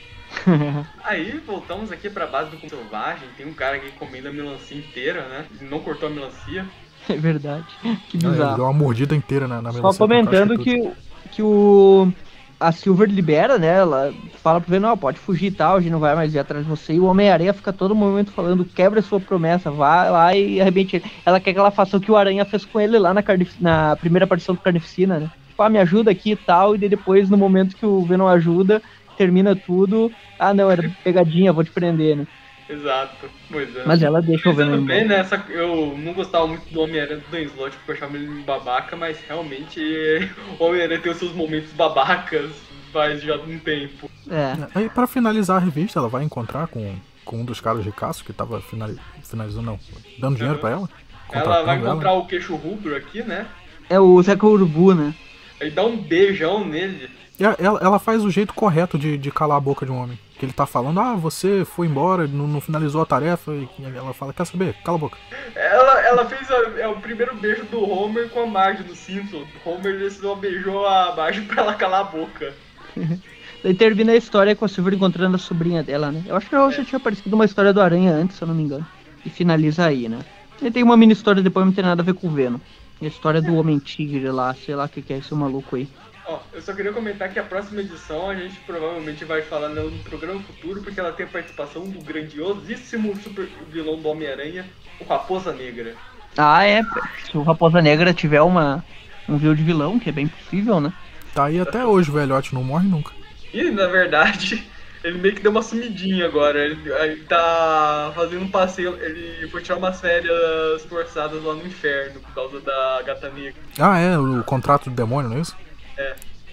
Aí voltamos aqui pra base do Selvagem. Tem um cara aqui comendo a melancia inteira, né? Ele não cortou a melancia. É verdade. Que Ah, Ele bizarro. deu uma mordida inteira na, na Só melancia, comentando com que, casca que o. A Silver libera, né? Ela fala pro Venom, ó, pode fugir e tal, a gente não vai mais ir atrás de você. E o Homem-Aranha fica todo momento falando, quebra sua promessa, vai lá e arrebente ele. Ela quer que ela faça o que o Aranha fez com ele lá na, na primeira aparição do Carnificina, né? Tipo, ah, me ajuda aqui e tal, e daí depois, no momento que o Venom ajuda, termina tudo. Ah, não, era pegadinha, vou te prender, né? Exato. Pois é. Mas ela deixa o Venom Pensando bem, né? essa- eu não gostava muito do Homem-Aranha do Dan Slott porque eu achava ele babaca, mas realmente o Homem-Aranha tem os seus momentos babacas faz já um tempo. É. Aí, pra finalizar a revista, ela vai encontrar com, com um dos caras ricaços que tava finali- finalizando, não, dando dinheiro pra ela. Ela vai encontrar o queixo rubro aqui, né? É o Zeca Urubu, né? Aí dá um beijão nele. A- Ela, ela faz o jeito correto de, de calar a boca de um homem. Que ele tá falando, ah, você foi embora, não, não finalizou a tarefa. E ela fala, quer saber? Cala a boca. Ela, ela fez a- é o primeiro beijo do Homer com a Marge do Simpsons. O Homer só beijou a Marge pra ela calar a boca. Daí termina a história com a Silver encontrando a sobrinha dela, né? Eu acho que já É. tinha aparecido uma história do Aranha antes, se eu não me engano. E finaliza aí, né? E tem uma mini história depois não tem nada a ver com o Venom. A história do Homem-Tigre lá, sei lá o que, que é esse maluco aí. Ó, eu só queria comentar que a próxima edição a gente provavelmente vai falar nela no programa futuro, porque ela tem a participação do grandiosíssimo super vilão do Homem-Aranha, o Raposa Negra. Ah, é. Se o Raposa Negra tiver uma, um view de vilão, que é bem possível, né? Tá aí até hoje, o velhote não morre nunca. E, na verdade, ele meio que deu uma sumidinha agora. Ele, ele tá fazendo um passeio, ele foi tirar umas férias forçadas lá no inferno por causa da gata negra. Ah, é, o contrato do demônio, não é isso?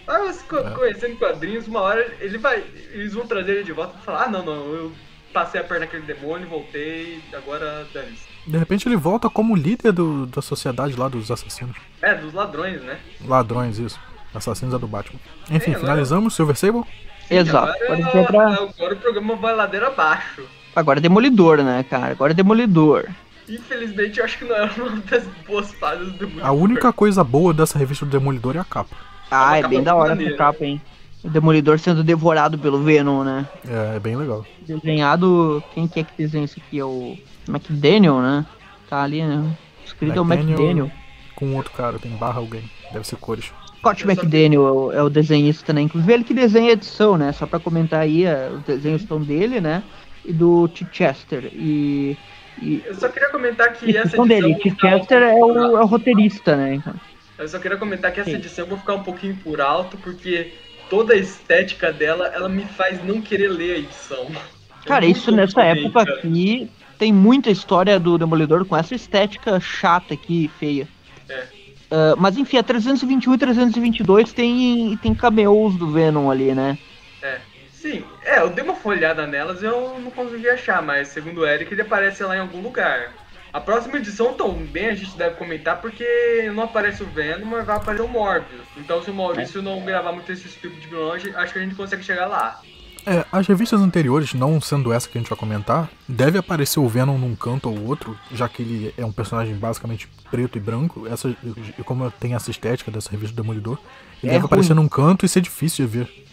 Ah, mas co- conhecendo quadrinhos, uma hora ele vai. Eles vão trazer ele de volta e falar, ah não, não, eu passei a perna naquele demônio, voltei, agora dane-se. De repente ele volta como líder do- da sociedade lá dos assassinos. É, dos ladrões, né? Ladrões, isso. Assassinos é do Batman. Enfim, É, finalizamos, Silver Sable. Exato. Agora, a pra- agora o programa vai ladeira abaixo. agora é Demolidor, né, cara? Agora é Demolidor. Infelizmente, eu acho que não é uma das boas fases do mundo. A única coisa boa dessa revista do Demolidor é a capa. Ah, é capa bem da hora essa maneira. capa, hein? O Demolidor sendo devorado pelo Venom, né? É, é bem legal. Desenhado. Quem que é que desenha isso aqui? É o McDaniel, né? Tá ali, né? Escrito é o McDaniel. McDaniel. Com outro cara, tem barra alguém. Deve ser cores. Scott McDaniel é o, é o desenhista, né? Inclusive ele que desenha a edição, né? Só pra comentar aí, é, os desenhos estão dele, né? E do Chichester. E. e Eu só queria comentar que essa edição dele, Chichester um é o, é o roteirista, né? Então, Eu só queria comentar que essa Sim. edição eu vou ficar um pouquinho por alto, porque toda a estética dela, ela me faz não querer ler a edição. Cara, É isso nessa época aqui tem muita história do Demolidor com essa estética chata aqui, feia. É. Ah, mas enfim, a 321 e 322 tem, tem cameos do Venom ali, né? É. Sim, é, eu dei uma folhada nelas e eu não consegui achar, mas segundo o Eric, ele aparece lá em algum lugar. A próxima edição também a gente deve comentar porque não aparece o Venom, mas vai aparecer o Morbius. Então se o Maurício não gravar muito esse tipo de vilão, acho que a gente consegue chegar lá. É, as revistas anteriores, não sendo essa que a gente vai comentar, deve aparecer o Venom num canto ou outro, já que ele é um personagem basicamente preto e branco. Essa, e como tem essa estética dessa revista do Demolidor, ele É deve aparecer ruim. num canto e ser difícil de ver.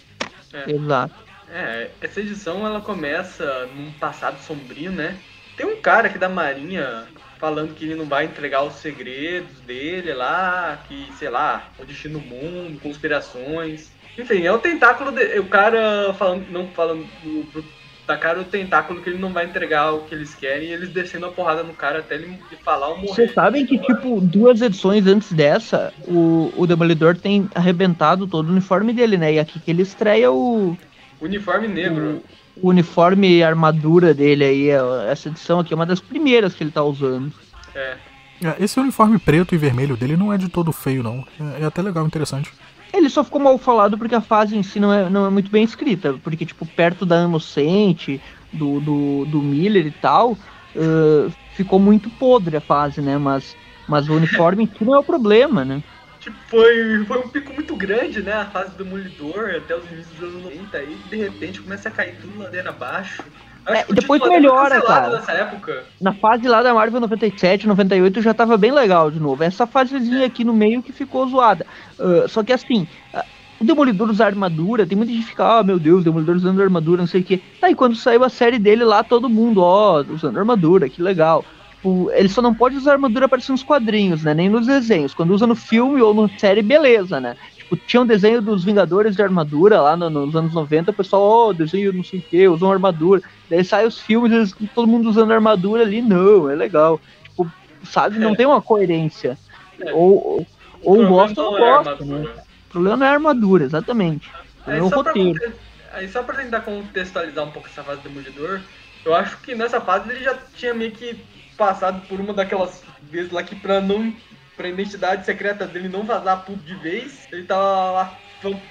Exato. É, essa edição ela começa num passado sombrio, né? Tem um cara aqui da Marinha falando que ele não vai entregar os segredos dele lá, que, sei lá, o destino do mundo, conspirações. Enfim, é o tentáculo, de, o cara falando, não falando do, pro, da cara o tentáculo que ele não vai entregar o que eles querem e eles descendo a porrada no cara até ele falar ou morrer. Vocês sabem que, tipo, duas edições antes dessa, o, o Demolidor tem arrebentado todo o uniforme dele, né? E aqui que ele estreia o, Uniforme negro. o uniforme e armadura dele aí. é- Essa edição aqui é uma das primeiras que ele tá usando. É. É, Esse uniforme preto e vermelho dele não é de todo feio, não. É, é até legal, interessante. Ele só ficou mal falado porque a fase em si não é, não é muito bem escrita. Porque, tipo, perto da Inocente, do, do, do Miller e tal, ãh, ficou muito podre a fase, né? Mas, mas o uniforme em si não é o problema, né? Tipo, foi, foi um pico muito grande, né? A fase do Demolidor até os inícios dos anos 90 aí, de repente começa a cair tudo ladeira abaixo. É, que depois melhora, cara. Na fase lá da Marvel 97, 98 já tava bem legal de novo. Essa fasezinha aqui no meio que ficou zoada. Ah, só que assim, ah, o Demolidor usar armadura, tem muita gente que fica, ah, meu Deus, o Demolidor usando armadura, não sei o quê. Tá, e quando saiu a série dele lá, todo mundo, ó, usando armadura, que legal. Tipo, ele só não pode usar armadura aparecendo nos quadrinhos, né? Nem nos desenhos. Quando usa no filme ou na série, beleza, né? Tipo, tinha um desenho dos Vingadores de armadura lá no- nos anos 90, o pessoal, ó, desenho não sei o que, usam armadura. Daí sai os filmes, eles- todo mundo usando armadura ali, não, é legal. Tipo, sabe, não É. tem uma coerência. É. Ou, ou, ou O gosta ou não é gosta, né? armadura. O problema não é a armadura, exatamente. O é o pra, roteiro. aí só pra tentar contextualizar um pouco essa fase do Demolidor, eu acho que nessa fase ele já tinha meio que passado por uma daquelas vezes lá que pra não. Pra identidade secreta dele não vazar tudo de vez, ele tava lá.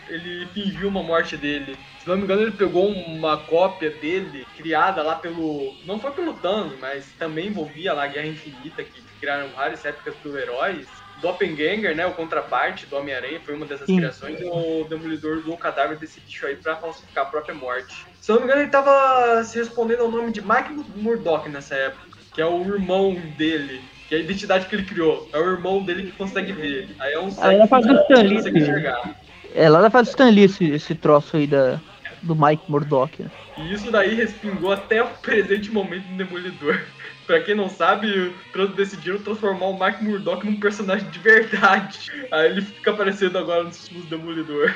Ele fingiu uma morte dele. Se não me engano, ele pegou uma cópia dele, criada lá pelo. Não foi pelo Thanos, mas também envolvia lá a Guerra Infinita, que criaram várias épocas do heróis. Doppelganger, né? O contraparte do Homem-Aranha foi uma dessas Sim. criações. E o Demolidor usou o cadáver desse bicho aí pra falsificar a própria morte. Se não me engano, ele tava se respondendo ao nome de Mike Murdock nessa época, que é o irmão dele. Que é a identidade que ele criou. É o irmão dele que consegue ver. Aí é um Aí ela faz que Stan Lee, consegue enxergar. É lá da fase Stan Lee esse, esse troço aí da, do Mike Murdock. né? E isso daí respingou até o presente momento do Demolidor. pra quem não sabe, decidiram transformar o Mike Murdock num personagem de verdade. Aí ele fica aparecendo agora nos filmes do Demolidor.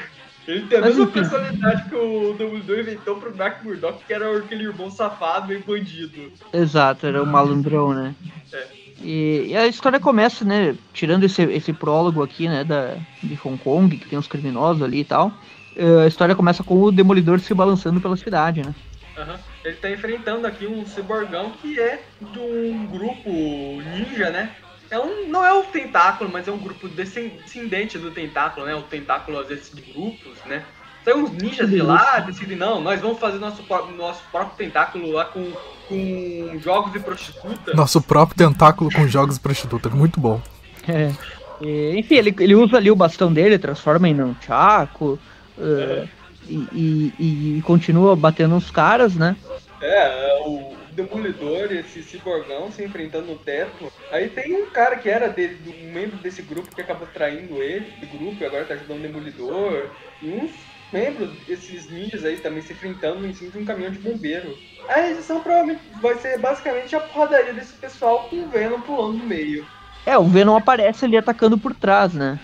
Ele tem a Mas mesma enfim. personalidade que o Demolidor inventou pro Mike Murdock, que era aquele irmão safado e bandido. Exato, era o malandrão, né? É. E, e a história começa, né? Tirando esse, esse prólogo aqui, né? Da, de Hong Kong, que tem os criminosos ali e tal. eh, a história começa com o Demolidor se balançando pela cidade, né? Aham. Ele tá enfrentando aqui um ciborgão que é de um grupo ninja, né? É um, não é o tentáculo, mas é um grupo descen- descendente do tentáculo, né? O tentáculo às vezes de grupos, né? Sai uns ninjas de lá, decidem, não, nós vamos fazer nosso, nosso próprio tentáculo lá com, com jogos de prostituta. Nosso próprio tentáculo com jogos e prostitutas. Muito bom. É. E, enfim, ele, ele usa ali o bastão dele, transforma em um chaco. eh, e, e- e continua batendo nos caras, né? É, é o Demolidor, esse ciborgão se enfrentando no teto. Aí tem um cara que era de, do- um membro desse grupo que acabou traindo ele, do grupo, e agora tá ajudando o Demolidor. E uns membros desses ninjas aí também se enfrentando em cima de um caminhão de bombeiro. A edição provavelmente vai ser basicamente a porradaria desse pessoal com o Venom pulando no meio. É, o Venom aparece ali atacando por trás, né?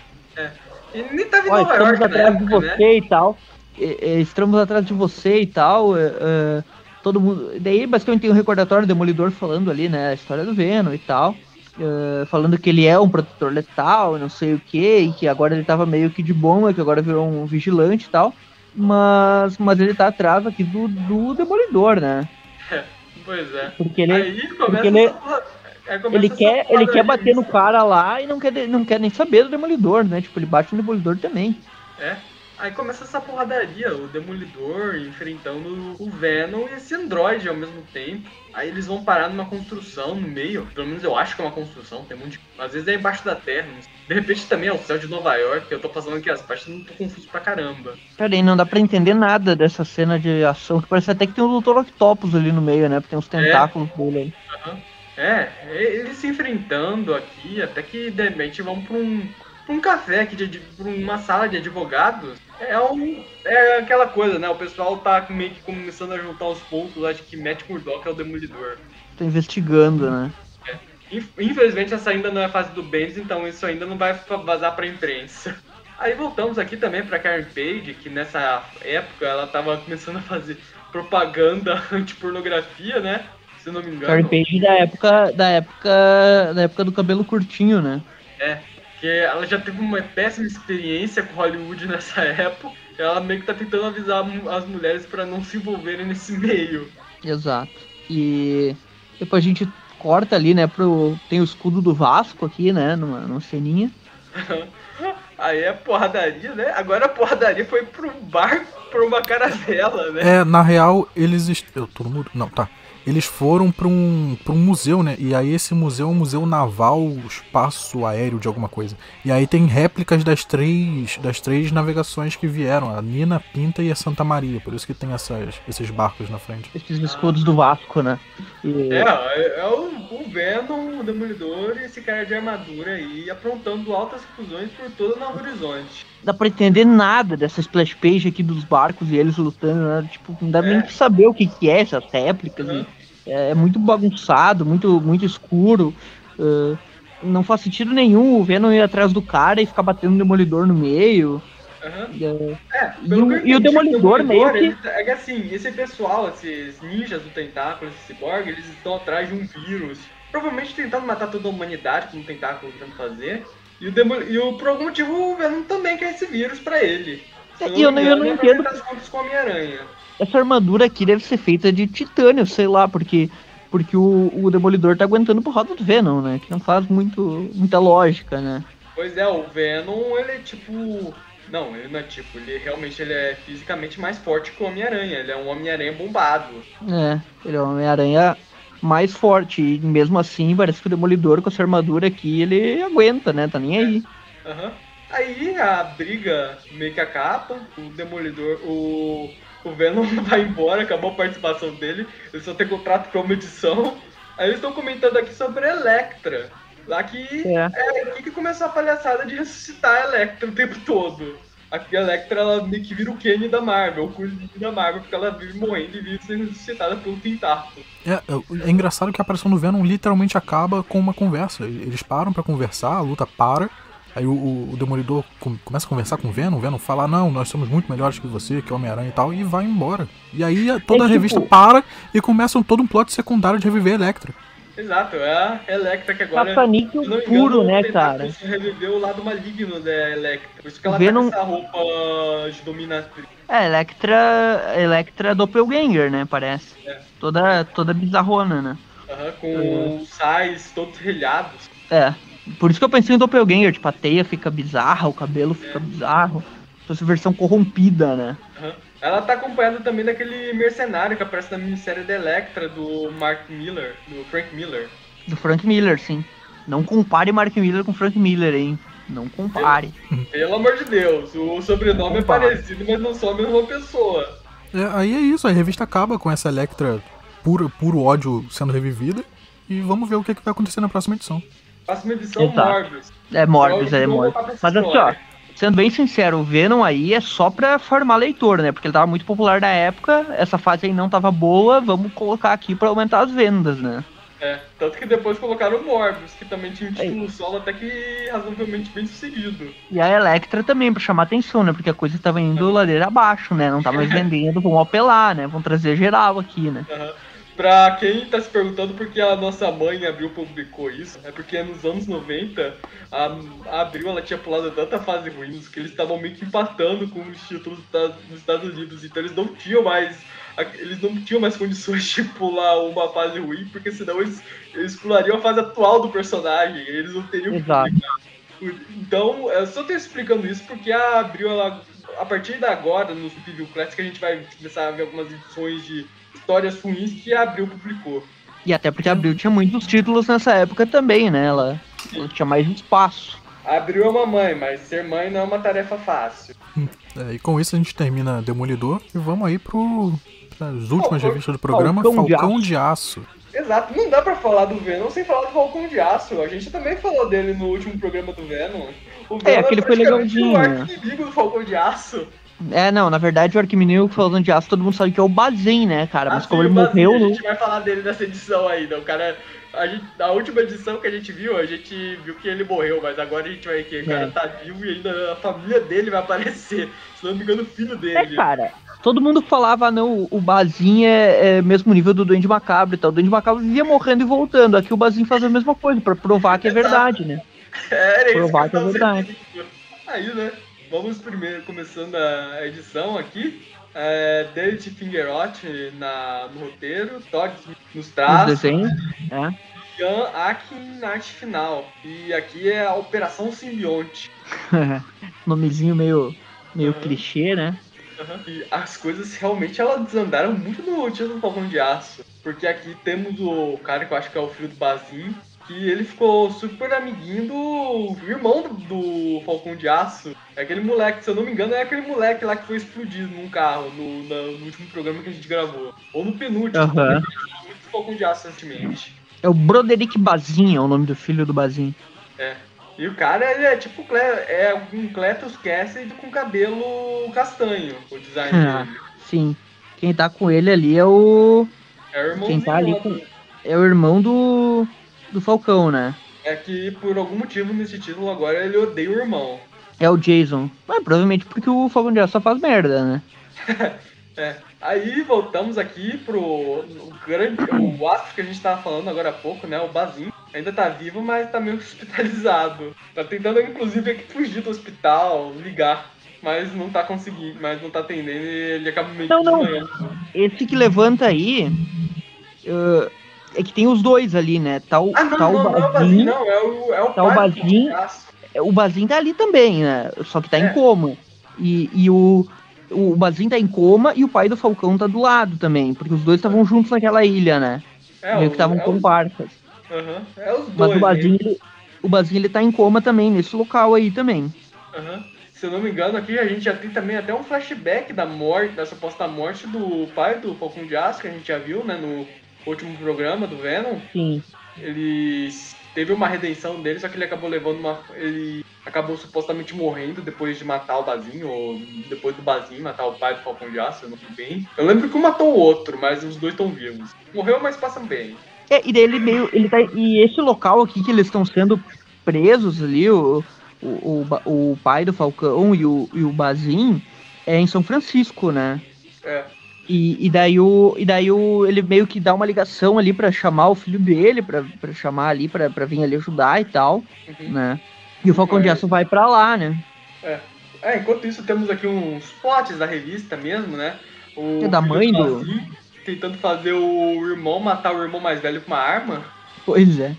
E nem tava em Ó, Nova estamos York na atrás de época, você né? e tal. E- e estamos atrás de você e tal. é, é, todo mundo. Daí basicamente tem um recordatório do Demolidor falando ali, né? A história do Venom e tal. É, falando que ele é um protetor letal não sei o que, e que agora ele tava meio que de bomba, que agora virou um vigilante e tal. Mas, mas ele tá atrás aqui do, do Demolidor, né? Pois é. Porque ele, aí começa porque ele- começa ele quer, ele quer bater no cara lá e não quer, não quer nem saber do Demolidor, né? Tipo, ele bate no Demolidor também. É. Aí começa essa porradaria, o Demolidor enfrentando o Venom e esse androide ao mesmo tempo. Aí eles vão parar numa construção no meio, pelo menos eu acho que é uma construção, tem muito. Às vezes é embaixo da terra, de repente também é o céu de Nova York, eu tô passando aqui as partes não tô confuso pra caramba. Peraí, não dá pra entender nada dessa cena de ação, que parece até que tem um Dr. Octopus ali no meio, né? Porque tem uns tentáculos é. dele aí. Uhum. É, eles se enfrentando aqui, até que de repente vão pra um, um café aqui, de, de, pra uma sala de advogados. É, um, é aquela coisa, né? O pessoal tá meio que começando a juntar os pontos de que Matt Murdock é o demolidor. Tá investigando, né? É. Infelizmente essa ainda não é a fase do Bendis, então isso ainda não vai vazar pra imprensa. Aí voltamos aqui também pra Karen Page, que nessa época ela tava começando a fazer propaganda anti-pornografia, né? se não me engano. Karen Page da época, da época, da época do cabelo curtinho, né? É, que ela já teve uma péssima experiência com Hollywood nessa época. Ela meio que tá tentando avisar as mulheres para não se envolverem nesse meio. Exato. E depois a gente corta ali, né, pro tem o escudo do Vasco aqui, né, numa, numa ceninha. Aí é porradaria, né? Agora a porradaria foi pro barco, pra uma caravela, né? É, na real, eles. Eu tô no mudo. Não, tá eles foram para um, pra um museu, né? E aí esse museu é um museu naval, espaço aéreo de alguma coisa. E aí tem réplicas das três das três navegações que vieram, a Nina, Pinta e a Santa Maria. Por isso que tem essas, esses barcos na frente. Esses escudos do Vasco, né? E... É, é, é o, o Venom, o Demolidor e esse cara de armadura aí aprontando altas confusões por todo o horizonte dá pra entender nada dessa splash page aqui dos barcos e eles lutando, né? Tipo, não dá é. nem pra saber o que, que é essas réplicas. Uhum. É, é, muito bagunçado, muito, muito escuro. Uh, não faz sentido nenhum o Venom ir atrás do cara e ficar batendo o Demolidor no meio. Uhum. É, e, o, e o Demolidor, meio que... Tá, é que assim, esse pessoal, esses ninjas do tentáculo, esse cyborg, eles estão atrás de um vírus. Provavelmente tentando matar toda a humanidade, como o tentáculo tentando fazer. E, o Demol... e o, por algum motivo o Venom também quer esse vírus pra ele. É, e eu, não, eu não entendo. Com Homem-Aranha. Essa armadura aqui deve ser feita de titânio, sei lá, porque porque o, o Demolidor tá aguentando porrada do Venom, né? Que não faz muito, muita lógica, né? Pois é, o Venom, ele é tipo. Não, ele não é tipo, ele realmente ele é fisicamente mais forte que o Homem-Aranha. Ele é um Homem-Aranha bombado. É, ele é um Homem-Aranha mais forte. E mesmo assim, parece que o Demolidor com essa armadura aqui, ele aguenta, né? Tá nem aí. Aham. Uhum. Aí a briga meio que acaba. O Demolidor, o, o Venom vai embora, acabou a participação dele. Ele só tem contrato pra uma edição. Aí eles estão comentando aqui sobre a Electra. Lá que é. é aqui que começou a palhaçada de ressuscitar a Electra o tempo todo. Aqui a Electra ela meio que vira o Kenny da Marvel, o Coringa da Marvel, porque ela vive morrendo e vive sendo ressuscitada pelo tentáculo. É, é, é engraçado que a aparição do Venom literalmente acaba com uma conversa. Eles param para conversar, a luta para. Aí o, o, o Demolidor com, começa a conversar com o Venom, o Venom fala, não, nós somos muito melhores que você, que é Homem-Aranha e tal, e vai embora. E aí toda é, a revista tipo... para e começa todo um plot secundário de reviver a Electra. Exato, é a Electra que agora. Caça-níquel puro, né, cara? Reviveu o lado maligno da Electra. Por isso que ela Venom... tá com essa roupa de dominatriz. É, Electra. Electra Doppelganger, né? Parece. É. Toda, toda bizarrona, né? Aham, com é. os sais todos relhados. É. Por isso que eu pensei em Doppelganger, tipo, a teia fica bizarra, o cabelo fica é. bizarro. Essa versão corrompida, né? Uhum. Ela tá acompanhada também daquele mercenário que aparece na minissérie da Electra, do Mark Miller, do Frank Miller. Do Frank Miller, sim. Não compare Mark Miller com Frank Miller, hein? Não compare. Pelo, pelo amor de Deus, o sobrenome é parecido, mas não são a mesma pessoa. É, aí é isso, a revista acaba com essa Electra puro, puro ódio sendo revivida. E vamos ver o que, é que vai acontecer na próxima edição. Próxima edição, Exato. Morbius. É Morbius, é, é Morbius. Mas aqui, ó, sendo bem sincero, o Venom aí é só pra formar leitor, né? Porque ele tava muito popular na época, essa fase aí não tava boa, vamos colocar aqui pra aumentar as vendas, né? É, tanto que depois colocaram o Morbius, que também tinha um título é. solo até que razoavelmente bem sucedido. E a Electra também, pra chamar atenção, né? Porque a coisa tava indo ladeira abaixo, né? Não tava mais vendendo, vamos apelar, né? Vamos trazer geral aqui, né? Uhum. Pra quem tá se perguntando por que a nossa mãe Abril publicou isso, é porque nos anos 90 a, a Abril ela tinha pulado tanta fase ruim que eles estavam meio que empatando com os títulos dos Estados Unidos, então eles não tinham mais eles não tinham mais condições de pular uma fase ruim, porque senão eles, eles pulariam a fase atual do personagem, eles não teriam Exato. Então, eu só tô explicando isso porque a Abril ela a partir de agora, no Subview Classic, a gente vai começar a ver algumas edições de histórias ruins que a Abril publicou. E até porque a Abril tinha muitos títulos nessa época também, né? Ela, ela tinha mais espaço. A Abril é uma mãe, mas ser mãe não é uma tarefa fácil. É, e com isso a gente termina Demolidor e vamos aí pro, as últimas Oh, revistas do programa, Falcão Falcão, de de, aço. Exato, não dá pra falar do Venom sem falar do Falcão de Aço. A gente também falou dele no último programa do Venom. O Venom É, aquele foi praticamente legalzinho, o né? arqui-inimigo do Falcão de Aço. É, não, na verdade o Arquimeneu falando de aço, todo mundo sabe que é o Bazin, né, cara? Mas Assim, como ele morreu, A gente vai falar dele nessa edição ainda. O cara. A, gente, a última edição que a gente viu, a gente viu que ele morreu, mas agora a gente vai que o cara É. tá vivo e ainda a família dele vai aparecer. Se não me engano, o filho É, dele. cara. Todo mundo falava, ah, não, o Bazin é, é mesmo nível do Duende Macabro e tal. O Duende Macabro vivia morrendo e voltando. Aqui o Bazin faz a mesma coisa, pra provar que é verdade, né? É, era isso Provar que que é verdade. Aí, né? Vamos primeiro, começando a edição aqui. É, David Fingeroth na, no roteiro, Todd nos Nos traços, desenhos. É. Ian Akin na arte final. E aqui é a Operação Simbionte. Nomezinho meio, meio Uhum. clichê, né? E as coisas realmente elas desandaram muito no título do Falcão de Aço. Porque aqui temos o cara que eu acho que é o filho do Bazin, que ele ficou super amiguinho do irmão do, do Falcão de Aço. É aquele moleque, se eu não me engano, é aquele moleque lá que foi explodido num carro no, na- no último programa que a gente gravou. Ou no penúltimo, muito do Falcão de Aço recentemente. É o Broderick Bazin, é o nome do filho do Bazin. E o cara, ele é tipo Cle- é um Cletus Cassidy com cabelo castanho, o design Ah, dele. sim. Quem tá com ele ali é o. É o irmãozinho Quem tá ali com- É o irmão do. Do Falcão, né? É que por algum motivo nesse título agora ele odeia o irmão. É o Jason. Mas provavelmente porque o Falcão de Aço só faz merda, né? É. Aí voltamos aqui pro o grande, o astro que a gente tava falando agora há pouco, né? O Bazin. Ainda tá vivo, mas tá meio hospitalizado. Tá tentando, inclusive, aqui fugir do hospital, ligar. Mas não tá conseguindo, mas não tá atendendo e ele acaba meio Não, não. Esse que levanta aí. uh, é que tem os dois ali, né? Tá o, Ah, não, tá não, é o Bazin, Bazin. não. É o, é o Tá o Bazin. Palhaço. O Bazin tá ali também, né? Só que tá É. em coma. E, e o. O Bazin tá em coma e o pai do Falcão tá do lado também. Porque os dois estavam juntos naquela ilha, né? É, Meio que estavam é com os- barcas. aham, é os Mas dois. o Bazin, ele, o Bazin ele tá em coma também, nesse local aí também. Aham. Se eu não me engano, aqui a gente já tem também até um flashback da morte, da suposta morte do pai do Falcão de Aço, que a gente já viu, né, no último programa do Venom. Sim. Ele teve uma redenção dele, só que ele acabou levando uma. Ele acabou supostamente morrendo depois de matar o Bazinho, ou depois do Bazinho matar o pai do Falcão de Aço, eu não sei bem. Eu lembro que um matou o outro, mas os dois estão vivos. Morreu, mas passam bem. É, e daí ele meio. Ele tá, e esse local aqui que eles estão sendo presos ali, o, o, o, o pai do Falcão e o, e o Bazin, é em São Francisco, né? É. E, e daí, o, e daí o, ele meio que dá uma ligação ali pra chamar o filho dele, pra, pra chamar ali, pra, pra vir ali ajudar e tal, Uhum. né? E o Falcão de Mas- Aço vai pra lá, né? É, enquanto isso temos aqui uns potes da revista mesmo, né? O É da mãe do- Tentando fazer o irmão matar o irmão mais velho com uma arma. Pois é.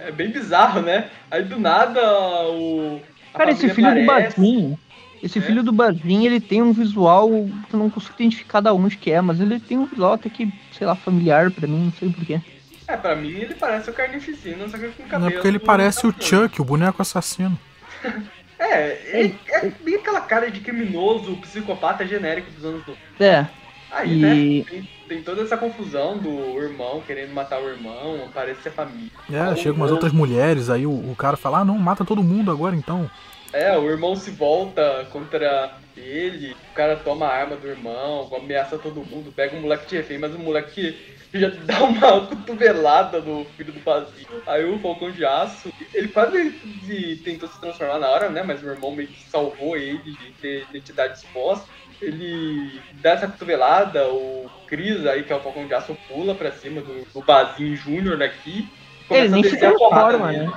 É bem bizarro, né? Aí do nada o. a Cara, esse filho do aparece. Esse É. filho do Bazin, ele tem um visual que eu não consigo identificar da onde que é, mas ele tem um visual até que, sei lá, familiar pra mim, não sei porquê. É, pra mim ele parece o Carnificina, só que com cabelo. Não é porque ele parece o Chuck, o boneco assassino. É, ele é bem aquela cara de criminoso, psicopata genérico dos anos 90. É, Aí, E- né? Tem, tem toda essa confusão do irmão querendo matar o irmão, parece ser família. É, chegam umas outras mulheres, aí o, o cara fala, ah não, mata todo mundo agora então. É, o irmão se volta contra ele, o cara toma a arma do irmão, ameaça todo mundo, pega o moleque de refém, mas o moleque já dá uma cotovelada no filho do vazio. Aí o Falcão de Aço, ele quase tentou se transformar na hora, né? Mas o irmão meio que salvou ele de ter identidade exposta. Ele dá essa cotovelada, o Cris aí, que é o Falcão de Aço, pula pra cima do, do Bazinho Júnior daqui. ele nem se transforma, né?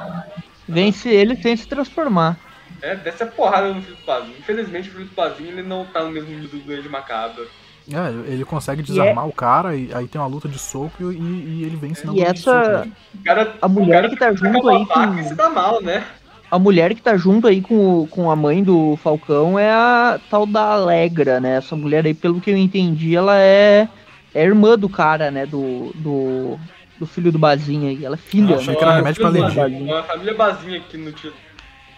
Vence ele sem se transformar. É, desce a porrada no filho do Bazinho. Infelizmente, o filho do Bazinho ele não tá no mesmo nível do Duende Macabro. É, ele consegue é desarmar o cara, e aí tem uma luta de soco e, e ele vence na E luta soco. essa. né? Cara, A mulher que tá junto com aí e que- se dá mal, né? a mulher que tá junto aí com, com a mãe do Falcão é a tal da Alegra, né? Essa mulher aí, pelo que eu entendi, ela é, é irmã do cara, né? Do, do, do filho do Bazinho aí. Ela é filha, Ah, achei né? que era remédio pra alergia. Uma família basinha aqui no título.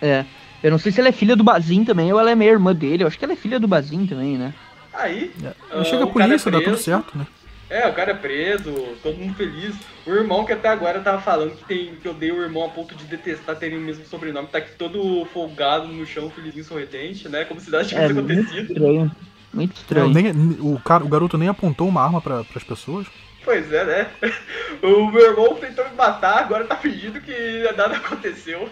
É. Eu não sei se ela é filha do Bazin também ou ela é meio irmã dele. Eu acho que ela é filha do Bazin também, né? Aí, É. Ah, chega a cara é polícia, dá tudo certo, né? é, o cara é preso, todo mundo feliz. O irmão que até agora tava falando que, tem, que odeia o irmão a ponto de detestar terem o mesmo sobrenome, tá aqui todo folgado no chão, felizinho, sorridente, né? Como se nada É tivesse muito acontecido. estranho. Muito Não, estranho. nem- o, cara, o garoto nem apontou uma arma para as pessoas. Pois é, né? O meu irmão tentou me matar, agora tá fingindo que nada aconteceu.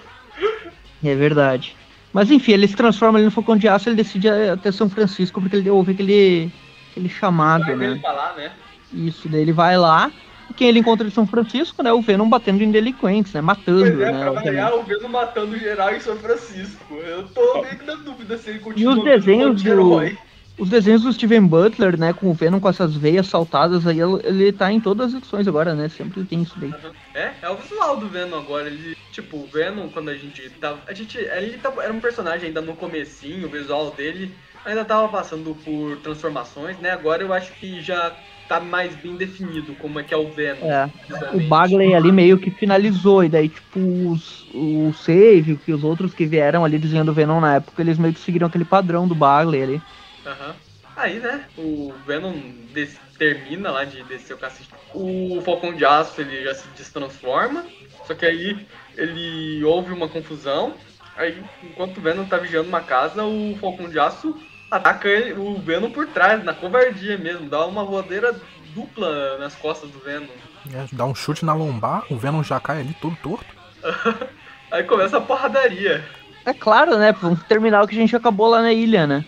É verdade. Mas enfim, ele se transforma ali no Falcão de Aço ele decide ir até São Francisco porque ele ouve aquele, aquele chamado, Vai né? falar, né? Isso, daí ele vai lá. E quem ele encontra em São Francisco, né? O Venom batendo em delinquentes, né? Matando, Pois é, né? pra o Venom. variar, o Venom matando geral em São Francisco. Eu tô meio que na dúvida se ele continua os desenhos do- herói. Os desenhos do Steven Butler, né? Com o Venom com essas veias saltadas aí, ele- tá em todas as edições agora, né? Sempre tem isso daí. É, é o visual do Venom agora. Ele, tipo, o Venom, quando a gente tava. A gente. Ele tava- era um personagem ainda no comecinho, o visual dele ainda tava passando por transformações, né? Agora eu acho que já tá mais bem definido como é que é o Venom. É. O. Bagley ali meio que finalizou, e daí, tipo, os, o Save, que os outros que vieram ali desenhando o Venom na época, eles meio que seguiram aquele padrão do Bagley ali. Aham. Aí, né, o Venom des- termina lá de descer o cacete. O Falcão de Aço, ele já se destransforma, só que aí ele houve uma confusão. Aí, enquanto o Venom tá vigiando uma casa, o Falcão de Aço ataca ele- o Venom por trás, na covardia mesmo, dá uma voadeira dupla nas costas do Venom. É, dá um chute na lombar, o Venom já cai ali todo torto. Aí começa a porradaria. É claro, né? Vamos terminar o que a gente acabou lá na ilha, né?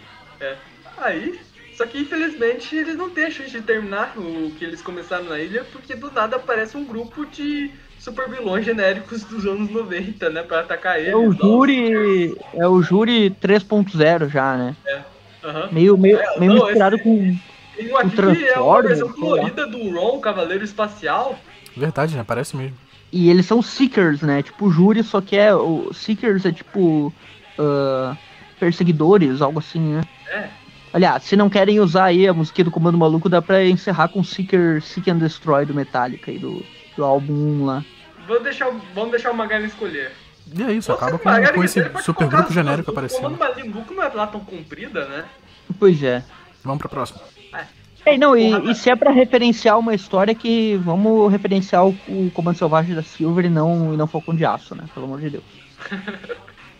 É. Aí, só que infelizmente eles não têm a chance de terminar o que eles começaram na ilha, porque do nada aparece um grupo de super vilões genéricos dos anos 90, né? Pra atacar eles. É o Ó, Júri. É o Júri 3.0 já, né? Aham. Meio, meio, É, meio não, misturado com. Tem um aqui é uma versão colorida do Ron, Cavaleiro Espacial. Verdade, né? Parece mesmo. E eles são Seekers, né? Tipo, o Júri, só que é. O Seekers é tipo. ah, perseguidores, algo assim, né? É. Aliás, se não querem usar aí a musiquinha do Comando Maluco, dá pra encerrar com Seeker, Seek and Destroy do Metallica aí, do, do álbum 1 lá. Vamos deixar, o- vamos deixar o Magari escolher. E é isso, acaba com, com esse super grupo genérico o aparecendo. Comando Maluco não é lá tão comprida, né? Pois é. Vamos pra próxima. É, não, e, Porra, e se é pra referenciar uma história que vamos referenciar o, o Comando Selvagem da Silver e não, e não Falcão de Aço, né? Pelo amor de Deus.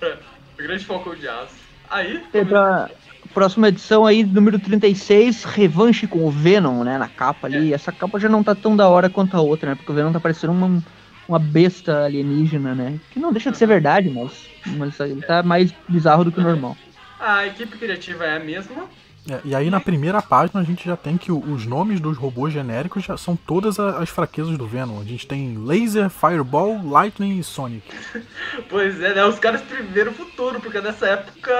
O grande Falcão de Aço. Aí, Tem pra próxima edição aí, número 36, Revanche com o Venom, né? Na capa ali. Essa capa já não tá tão da hora quanto a outra, né? Porque o Venom tá parecendo uma, uma besta alienígena, né? Que não deixa de ser verdade, mas, mas ele tá mais bizarro do que o normal. a equipe criativa é a mesma. É, e aí na primeira página a gente já tem que os nomes dos robôs genéricos já são todas as fraquezas do Venom. A gente tem Laser, Fireball, Lightning e Sonic. Pois é, né? Os caras preveram o futuro, porque nessa época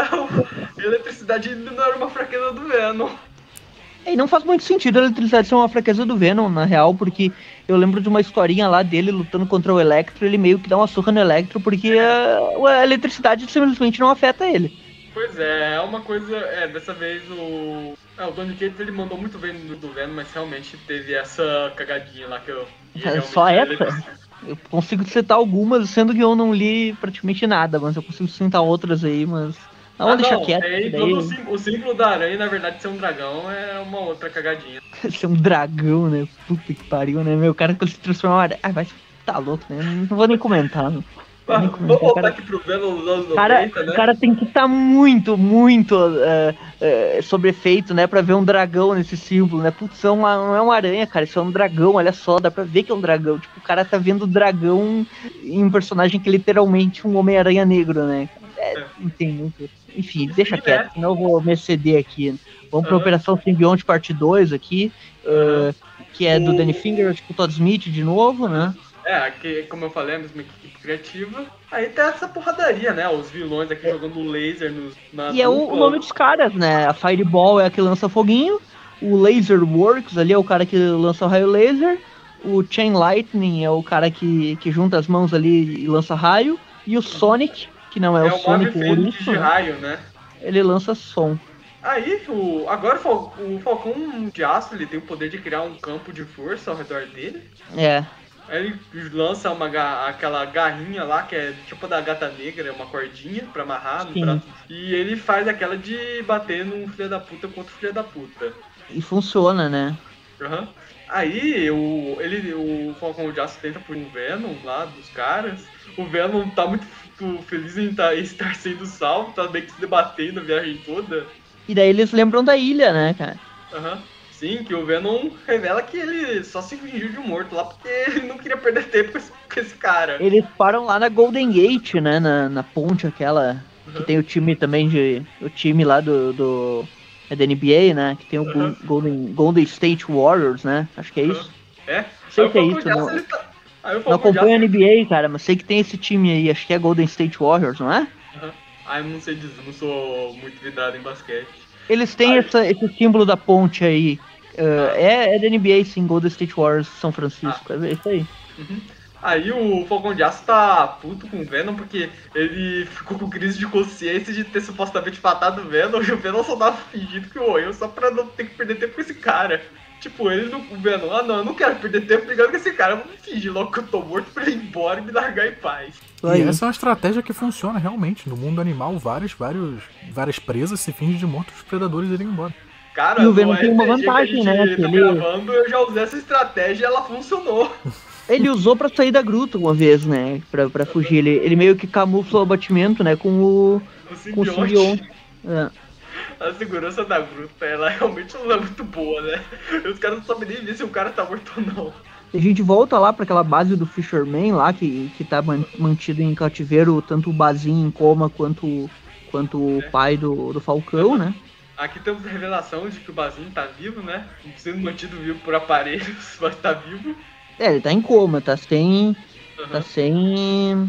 a eletricidade ainda não era uma fraqueza do Venom. E não faz muito sentido a eletricidade ser uma fraqueza do Venom, na real, porque eu lembro de uma historinha lá dele lutando contra o Electro, ele meio que dá uma surra no Electro, porque a, a eletricidade simplesmente não afeta ele. Pois é, é uma coisa. É, dessa vez o. É, o Donny Cates ele mandou muito bem no do Venom, mas realmente teve essa cagadinha lá que eu. É, só ele- essa? Eu consigo citar algumas, sendo que eu não li praticamente nada, mas eu consigo citar outras aí, mas. Não, Ah, não, quieto, tem que todo o, daí sim- o símbolo da aranha, na verdade, ser um dragão é uma outra cagadinha. ser um dragão, né? Puta que pariu, né? Meu cara quando se transforma. Ah, vai tá louco, né? Não vou nem comentar, né? Vamos voltar cara. aqui pro Venom dos anos O cara, 90, né? o cara tem que estar muito, muito é, é, sobre efeito, né? Pra ver um dragão nesse símbolo, né? Putz, é uma, não é uma aranha, cara. Isso é um dragão, olha só, dá pra ver que é um dragão. Tipo, o cara tá vendo o dragão em um personagem que é literalmente um Homem-Aranha negro, né? É, não tem muito. Enfim, deixa Sim, quieto, né? senão eu vou me exceder aqui. Vamos pra Aham. Operação Simbionte Parte 2 aqui, é, que é do O- Danny Finger, tipo, Todd Smith de novo, né? É, aqui, como eu falei, a mesma equipe criativa. Aí tem essa porradaria, né? Os vilões aqui jogando laser nos. Na E é o, o nome dos caras, né? A Fireball é a que lança foguinho, o Laser Works ali é o cara que lança o raio laser, o Chain Lightning é o cara que, que junta as mãos ali e lança raio, e o Sonic que não é, É o o Sonic o urso, de raio, né? ele lança som. Aí, o, agora o, Fal- o Falcão de Aço ele tem o poder de criar um campo de força ao redor dele. É, ele lança uma, aquela garrinha lá, que é tipo da gata negra, é uma cordinha pra amarrar no Sim. braço. E ele faz aquela de bater num filho da puta contra o filho da puta. e funciona, né? Aham. Aí o, ele, o Falcão de Aço tenta por um Venom lá dos caras. O Venom tá muito feliz em tá- em estar sendo salvo, tá meio que se debatendo a viagem toda. E daí eles lembram da ilha, né, cara? Aham. Sim, que o Venom revela que ele só se fingiu de morto lá porque ele não queria perder tempo com esse, com esse cara. Eles param lá na Golden Gate, né? Na, na ponte aquela. Que Uhum. tem o time também de. O time lá do. do é da NBA, né? Que tem o Uhum. Go- Golden, Golden State Warriors, né? Acho que é isso. É? Sei que é isso, não- tá- Não acompanho a NBA, cara, mas sei que tem esse time aí. Acho que é Golden State Warriors, não é? Aham. Ah, eu não sei dizer, não sou muito vidrado em basquete. Eles têm essa, esse símbolo da ponte aí. Uh, é, é da NBA, sim, Golden State Warriors São Francisco. É isso aí. Aí o Falcão de Aço tá puto com o Venom porque ele ficou com crise de consciência de ter supostamente matado o Venom e o Venom só tava fingindo que morreu só pra não ter que perder tempo com esse cara. Tipo, ele não. O Venom, ah não, eu não quero perder tempo brigando com esse cara, eu vou fingir logo que eu tô morto pra ele ir embora e me largar em paz. E essa é uma estratégia que funciona realmente. No mundo animal, vários, vários, várias presas se fingem de mortos os predadores irem embora. Cara, E o Venom no tem uma vantagem, né, Tá ele- gravando, eu já usei essa estratégia e ela funcionou. Ele usou pra sair da gruta uma vez, né? Pra, pra fugir. Ele, ele meio que camufla o abatimento, né? Com o. O Com o simbionte. É. A segurança da gruta, ela realmente não é muito boa, né? Os caras não sabem nem ver se o cara tá morto ou não. A gente volta lá pra aquela base do Fisherman lá, que, que tá man- mantido em cativeiro, tanto o Bazinho em coma quanto, quanto o pai do, do Falcão, né? Aqui temos a revelação de que o Bazinho tá vivo, né? Sendo mantido vivo por aparelhos, mas tá vivo. É, ele tá em coma, tá sem. Tá Aham, sem.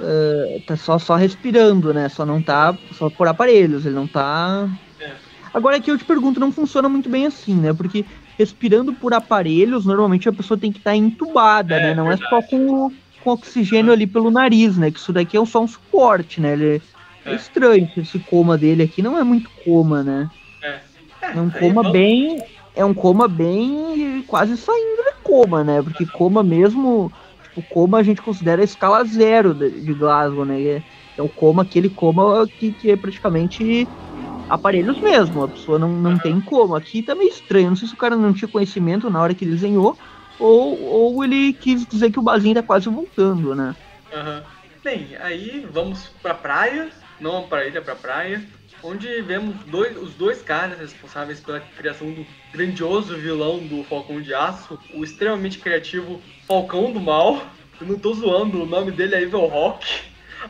eh, tá só, só respirando, né? Só não tá. Só por aparelhos, ele não tá. É. Agora aqui eu te pergunto, não funciona muito bem assim, né? Porque respirando por aparelhos, normalmente a pessoa tem que estar entubada, É, né? Não é verdade. só com, com oxigênio ali pelo nariz, né? Que isso daqui é só um suporte, né? Ele, é. É. estranho, esse coma dele aqui não é muito coma, né? É. É um aí coma vamos- bem. É um coma bem. quase saindo de coma, né? Porque coma mesmo. Tipo, coma a gente considera a escala zero de, de Glasgow, né? É, é o coma, aquele coma que, que é praticamente aparelhos mesmo. A pessoa não, não tem coma. Aqui tá meio estranho. Não sei se o cara não tinha conhecimento na hora que desenhou. Ou, ou ele quis dizer que o Bazinho tá quase voltando, né? Aham. Bem, aí vamos pra praia, não pra ilha, pra praia, onde vemos dois, os dois caras responsáveis pela criação do grandioso vilão do Falcão de Aço, o extremamente criativo Falcão do Mal. Eu não tô zoando, o nome dele é Evil Rock.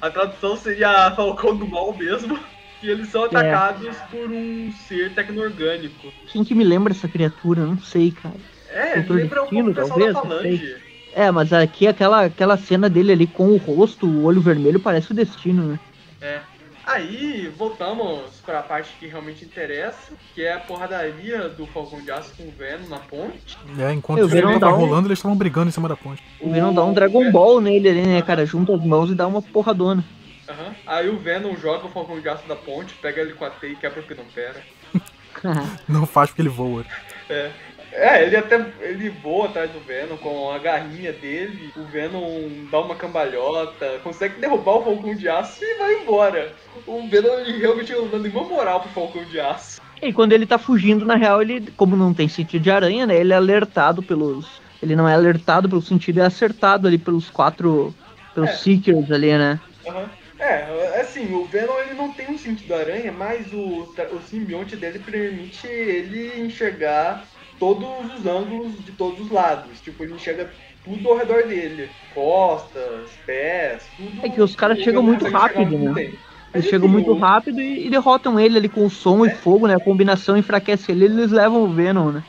A tradução seria Falcão do Mal mesmo. E eles são atacados por um ser tecno-orgânico. Quem que me lembra essa criatura? Não sei, cara. É, Doutor lembra um pouco talvez. É, mas aqui aquela, aquela cena dele ali com o rosto, o olho vermelho, parece o destino, né? É. Aí voltamos pra parte que realmente interessa, que é a porradaria do Falcão de Aço com o Venom na ponte. É, enquanto o não tava dá um- rolando, eles estavam brigando em cima da ponte. O Venom dá um Dragon Ball nele ali, né, cara? Junta as mãos e dá uma porradona. Aham. Aí o Venom joga o Falcão de Aço da ponte, pega ele com a teia e quebra o pera. Não faz porque ele voa. É. É, ele até ele voa atrás do Venom com a garrinha dele. O Venom dá uma cambalhota, consegue derrubar o Falcão de Aço e vai embora. O Venom ele realmente não dá nenhuma moral pro Falcão de Aço. E quando ele tá fugindo, na real, ele, como não tem sentido de aranha, né? Ele é alertado pelos. Ele não é alertado pelo sentido, é acertado ali pelos quatro. Pelos É. Seekers ali, né? Aham. É, assim, o Venom ele não tem um sentido aranha, mas o, o simbionte dele permite ele enxergar todos os ângulos de todos os lados. Tipo, ele enxerga tudo ao redor dele. Costas, pés, tudo. É que os caras chegam muito rápido, né? tempo. Eles chegam assim, muito rápido e, e derrotam ele ali com som e fogo, né? A combinação enfraquece ele eles levam o Venom, né?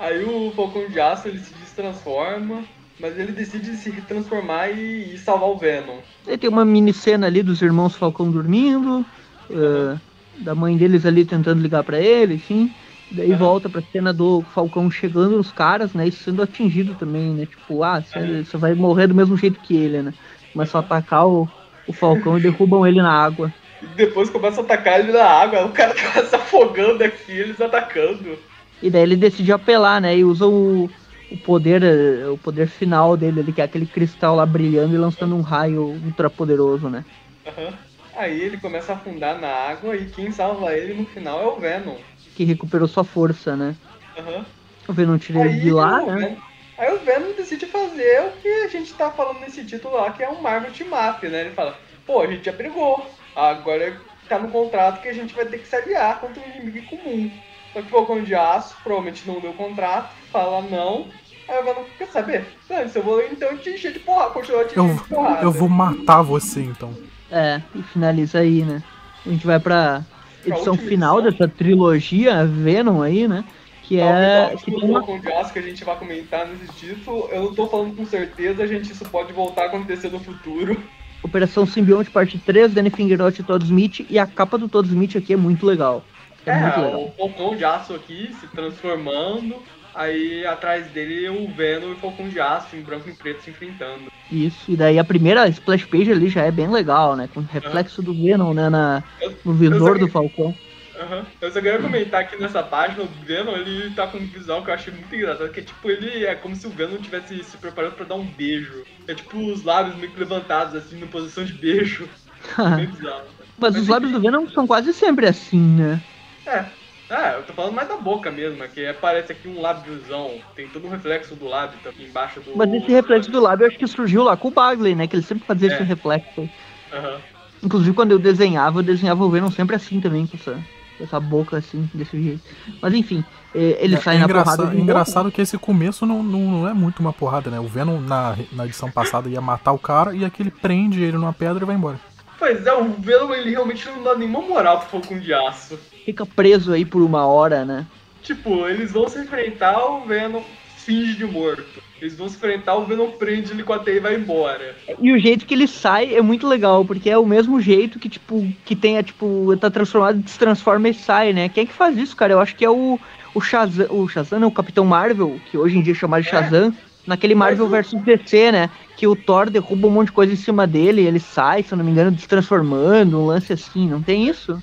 Aí o Falcão de Aço ele se destransforma, mas ele decide se transformar e, e salvar o Venom. Aí tem uma mini cena ali dos irmãos Falcão dormindo, eh, da mãe deles ali tentando ligar pra ele, enfim. Daí volta pra cena do Falcão chegando nos caras, né? E sendo atingido também, né? Tipo, ah, você você vai morrer do mesmo jeito que ele, né? Começa a atacar o, o Falcão e derrubam ele na água. E depois começa a atacar ele na água, o cara tá se afogando aqui, eles atacando. E daí ele decide apelar, né? E usa o, o poder o poder final dele, ele que é aquele cristal lá brilhando e lançando um raio ultra poderoso, né? Uhum. Aí ele começa a afundar na água e quem salva ele no final é o Venom. Que recuperou sua força, né? Uhum. O Venom tira ele de lá, né? Venom, aí o Venom decide fazer o que a gente tá falando nesse título lá, que é um Marvel Team Up, né? Ele fala, pô, a gente já brigou, agora tá no contrato que a gente vai ter que se aliar contra um inimigo comum. Só que o Falcão de Aço provavelmente não deu contrato, fala não. Aí o Venom quer saber? se eu vou então te encher de porrada, continuar te encher de porrada. Eu vou matar você então. É, e finaliza aí, né? A gente vai pra edição final edição. dessa trilogia Venom aí, né? Que é. Que tem uma... de aço que a gente vai comentar nesse título. Eu não tô falando com certeza, gente, isso pode voltar a acontecer no futuro. Operação Simbionte Parte 3, Danny Fingeroth e Todd Smith. E a capa do Todd Smith aqui é muito legal. É, é muito legal. o Falcão de Aço aqui se transformando. Aí atrás dele o Venom e o Falcão de Aço em branco e preto se enfrentando. Isso, e daí a primeira splash page ali já é bem legal, né? Com o reflexo uhum. do Venom, né? Na, no visor do Falcão. Uhum. Eu só queria comentar aqui nessa página, o Venom, ele tá com um visual que eu achei muito engraçado, que é tipo, ele é como se o Venom tivesse se preparando pra dar um beijo. É tipo os lábios meio que levantados, assim, na posição de beijo. Bem bizarro. Mas, Mas os lábios do Venom são quase sempre assim, né? É, ah, eu tô falando mais da boca mesmo, é que aparece aqui um lábiozão, tem todo um reflexo do lábio aqui embaixo do. Mas esse reflexo do lábio eu acho que surgiu lá com o Bagley, né? Que ele sempre fazia é. esse reflexo. Uhum. Inclusive quando eu desenhava, eu desenhava o Venom sempre assim também, com essa, essa boca assim, desse jeito. Mas enfim, ele é, sai é na porrada. É engraçado que esse começo não, não, não, é muito uma porrada, né? O Venom na, na edição passada ia matar o cara e aqui ele prende ele numa pedra e vai embora. Pois é, o Venom ele realmente não dá nenhuma moral pro Falcão de Aço. Fica preso aí por uma hora, né? Tipo, eles vão se enfrentar, o Venom finge de morto. Eles vão se enfrentar, o Venom prende ele com a teia e vai embora. E o jeito que ele sai é muito legal, porque é o mesmo jeito que, tipo, que tenha, tipo, tá transformado, se transforma e sai, né? Quem é que faz isso, cara? Eu acho que é o, o Shazam, o Shazam, né? o Capitão Marvel, que hoje em dia é chamado de é. Shazam. Naquele Marvel vs DC, né? Que o Thor derruba um monte de coisa em cima dele, ele sai, se eu não me engano, transformando, um lance assim, não tem isso?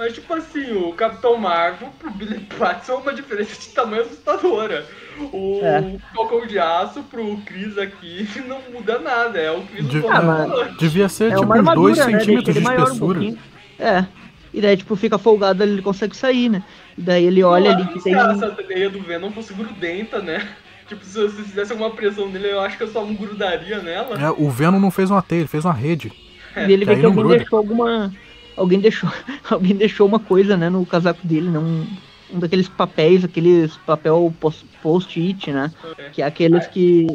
É, mas tipo assim, o Capitão Marvel pro Billy Batson é uma diferença de tamanho assustadora. O é. Falcão de Aço pro Chris aqui não muda nada, é o Chris de, ah, Devia ser é tipo uns 2 né? centímetros de espessura. Um é. E daí, tipo, fica folgado ele consegue sair, né? E daí ele olha ali que tem. Se essa teia do Venom fosse grudenta, né? Tipo, se você fizesse alguma pressão nele, eu acho que eu só não grudaria nela. É, o Venom não fez uma teia, ele fez uma rede. É. E ele vê que, que alguém gruda. deixou alguma. Alguém deixou. alguém deixou uma coisa, né, no casaco dele, né? Um, um daqueles papéis, aqueles papel post-it, né? É. Que é aqueles que.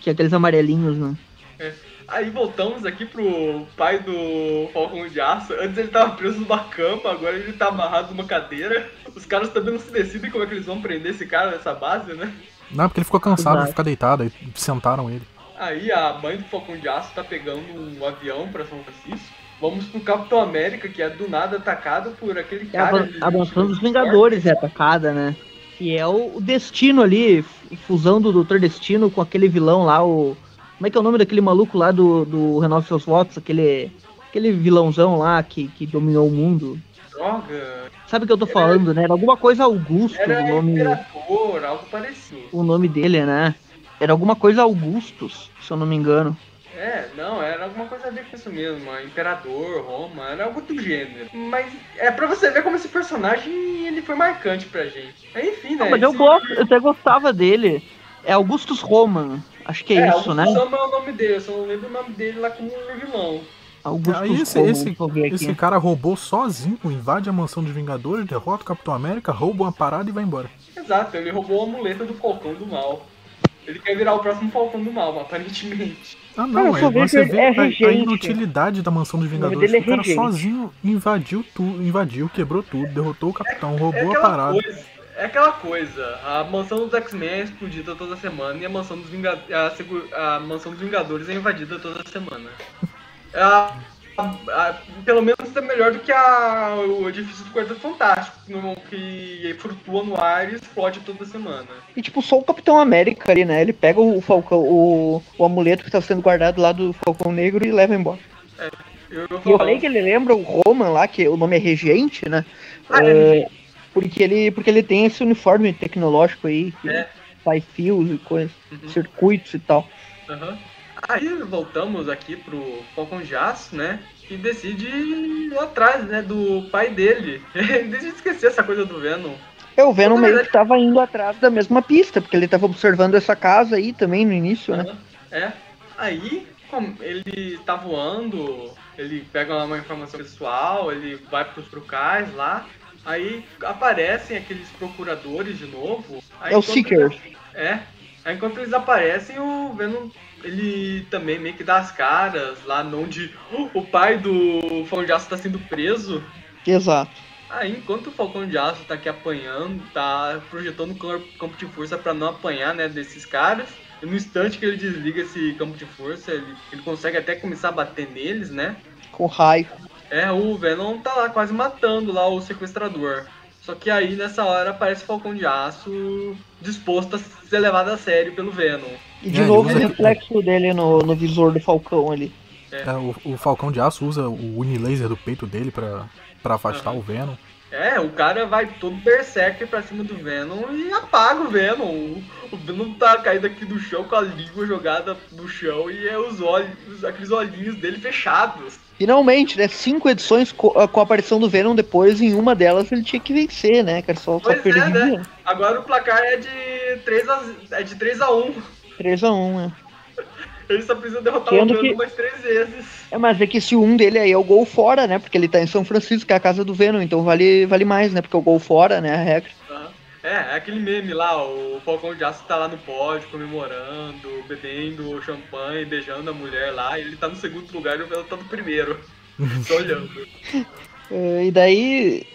Que é aqueles amarelinhos, né? É. Aí voltamos aqui pro pai do Falcão de Aço. Antes ele tava preso numa cama, agora ele tá amarrado numa cadeira. Os caras também não se decidem como é que eles vão prender esse cara nessa base, né? Não, porque ele ficou cansado de ficar deitado, aí sentaram ele. Aí a mãe do Falcão de Aço tá pegando um avião pra São Francisco. Vamos pro Capitão América, que é do nada atacado por aquele é cara. A, a mansão dos Vingadores é atacada, né? Que é o, o Destino ali, fusão do Doutor Destino com aquele vilão lá, o. Como é que é o nome daquele maluco lá do, do Renove Seus Votos? Aquele, aquele vilãozão lá que, que dominou o mundo. Droga! Sabe o que eu tô era, falando, né? Era alguma coisa Augusto, era o nome. Imperador, algo parecido. O nome dele, né? Era alguma coisa Augustus, se eu não me engano. É, não, era alguma coisa a ver com isso mesmo. Imperador, Roma, era algo do gênero. Mas é pra você ver como esse personagem ele foi marcante pra gente. Enfim, né? Ah, mas eu, gosto, eu até gostava dele. É Augustus Roman, acho que é, é isso, Augustus né? Roman é o nome dele, eu só não lembro o nome dele lá como vilão. Augusto esse, esse, esse cara roubou sozinho, invade a mansão dos Vingadores, derrota o Capitão América, rouba uma parada e vai embora. Exato, ele roubou a muleta do Falcão do Mal. Ele quer virar o próximo Falcão do Mal, aparentemente. Ah, não, é, você vê é a, a, inutilidade da mansão dos Vingadores. O, o cara sozinho invadiu tudo, invadiu, quebrou tudo, derrotou o capitão, é, roubou é a parada. Coisa, é aquela coisa, a mansão dos X-Men é explodida toda semana e a mansão dos, Vingadores, a, a mansão dos Vingadores é invadida toda semana. a, a, pelo menos é melhor do que a, o edifício do Quarteto Fantástico, que flutua no ar e explode toda semana. E tipo, só o Capitão América ali, né? Ele pega o Falcão, o, o amuleto que tá sendo guardado lá do Falcão Negro e leva embora. É, eu, eu, eu falei que ele lembra o Roman lá, que o nome é Regente, né? Ah, é, é porque, ele, porque ele tem esse uniforme tecnológico aí, que é. faz fios e coisas, uhum. circuitos e tal. Uhum. Aí voltamos aqui pro Falcon de Aço, né? E decide ir atrás, né, do pai dele. Deixa eu esquecer essa coisa do Venom. É, o Venom meio que tava indo atrás da mesma pista, porque ele tava observando essa casa aí também no início, né? É. Aí, ele tá voando, ele pega uma informação pessoal, ele vai pros trucais lá, aí aparecem aqueles procuradores de novo. é o Seekers. É. Aí enquanto eles aparecem, o Venom ele também meio que dá as caras lá onde o pai do Falcão de Aço tá sendo preso. Exato. Aí enquanto o Falcão de Aço tá aqui apanhando, tá projetando o campo de força para não apanhar, né, desses caras. E no instante que ele desliga esse campo de força, ele, ele consegue até começar a bater neles, né? Com raio. É, o Venom tá lá quase matando lá o sequestrador. Só que aí nessa hora aparece o Falcão de Aço disposto a ser levado a sério pelo Venom. E de é, novo o reflexo dele no, no visor do Falcão ali. É. é o, o, Falcão de Aço usa o Unilaser do peito dele pra, pra afastar uhum. o Venom. É, o cara vai todo berserker pra cima do Venom e apaga o Venom. O, o Venom tá caído aqui do chão com a língua jogada no chão e é os olhos, aqueles olhinhos dele fechados. Finalmente, né? Cinco edições com, a aparição do Venom depois, em uma delas ele tinha que vencer, né, cara? Só, pois só é, né? Agora o placar é de 3 a, é de 3 a 1 3 a 1 né? Ele só precisa derrotar Sendo o Venom que... mais três vezes. É, mas é que esse um dele aí é o gol fora, né? Porque ele tá em São Francisco, que é a casa do Venom, então vale, vale mais, né? Porque o gol fora, né? A regra. É, é aquele meme lá, o Falcão de Aço tá lá no pódio, comemorando, bebendo champanhe, beijando a mulher lá, e ele tá no segundo lugar e o Venom tá no primeiro. só olhando. É, e daí,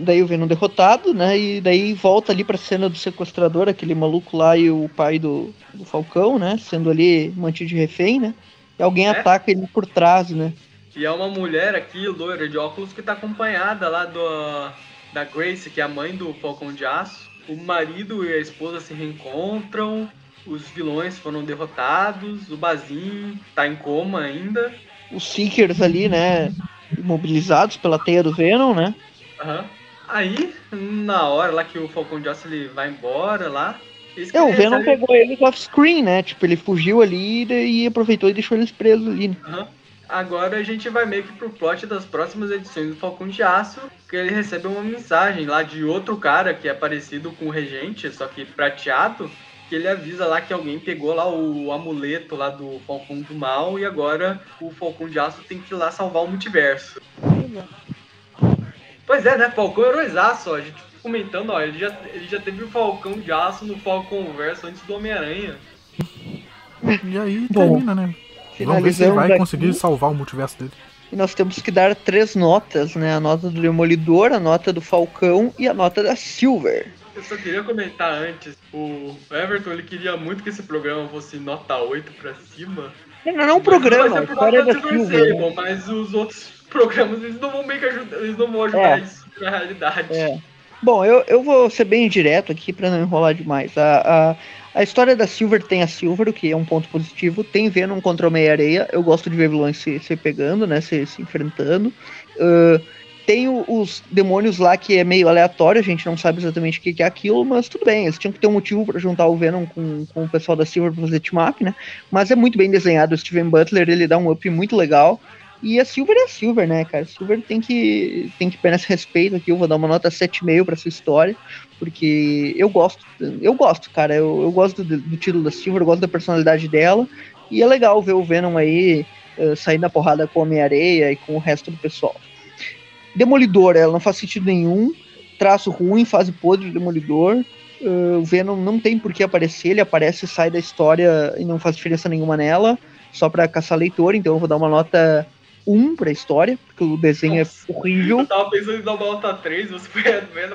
daí o Venom derrotado, né? E daí volta ali pra cena do sequestrador, aquele maluco lá e o pai do, do Falcão, né? Sendo ali mantido de refém, né? E alguém é? ataca ele por trás, né? E é uma mulher aqui, loira de óculos, que tá acompanhada lá do, da Grace, que é a mãe do Falcão de Aço. O marido e a esposa se reencontram, os vilões foram derrotados, o Bazin tá em coma ainda. Os Seekers ali, né? Imobilizados pela teia do Venom, né? Uhum. Aí, na hora lá que o Falcão de Aço ele vai embora lá. É, o Venom pegou eles off-screen, né? Tipo, ele fugiu ali e aproveitou e deixou eles presos ali. Né? Uhum. Agora a gente vai meio que pro plot das próximas edições do Falcão de Aço, que ele recebe uma mensagem lá de outro cara que é parecido com o Regente, só que prateado, que ele avisa lá que alguém pegou lá o amuleto lá do Falcão do Mal e agora o Falcão de Aço tem que ir lá salvar o multiverso. Pois é, né? Falcão é heróizaço, ó. A gente comentando, ó, ele já, ele já teve o Falcão de Aço no Falcão Verso antes do Homem-Aranha. E aí Bom, termina, né? Vamos ver se ele vai conseguir salvar o multiverso dele. E nós temos que dar três notas, né? A nota do Demolidor, a nota do Falcão e a nota da Silver. Eu só queria comentar antes, o Everton ele queria muito que esse programa fosse nota 8 pra cima. Não, não é um programa, a história da Silver. Né? Mas os outros programas eles não vão meio que ajudar, eles não vão ajudar é. isso na realidade. É. Bom, eu, eu vou ser bem direto aqui para não enrolar demais. A, a, a história da Silver tem a Silver, o que é um ponto positivo. Tem Venom contra o Meia-Areia. Eu gosto de ver vilões se, se pegando, né? Se, se enfrentando. Uh, tem os demônios lá que é meio aleatório, a gente não sabe exatamente o que é aquilo, mas tudo bem, eles tinham que ter um motivo para juntar o Venom com, com o pessoal da Silver pra fazer team-up, né? Mas é muito bem desenhado, o Steven Butler, ele dá um up muito legal. E a Silver é a Silver, né, cara? A Silver tem que, tem que esse respeito aqui. Eu vou dar uma nota 7,5 pra sua história, porque eu gosto, eu gosto, cara. Eu, eu gosto do, do título da Silver, eu gosto da personalidade dela. E é legal ver o Venom aí uh, sair na porrada com a Homem-Areia e com o resto do pessoal. Demolidor, ela não faz sentido nenhum. Traço ruim, fase podre de Demolidor. Uh, o Venom não tem por que aparecer, ele aparece, sai da história e não faz diferença nenhuma nela, só para caçar leitor, então eu vou dar uma nota 1 pra história, porque o desenho é Nossa, é horrível. Eu tava pensando em dar uma nota 3, você foi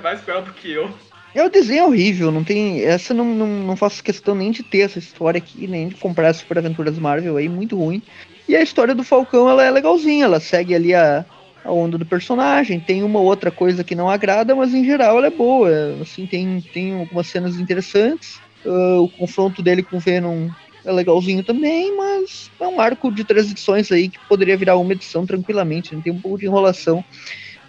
mais pior do que eu. É, o desenho é horrível, não tem. Essa não, não, não faço questão nem de ter essa história aqui, nem de comprar as Super Aventuras Marvel aí, muito ruim. E a história do Falcão, ela é legalzinha, ela segue ali a, a onda do personagem. Tem uma outra coisa que não agrada, mas em geral ela é boa. Assim, tem, tem algumas cenas interessantes. Uh, o confronto dele com o Venom é legalzinho também, mas é um arco de três edições aí que poderia virar uma edição tranquilamente, né? tem um pouco de enrolação.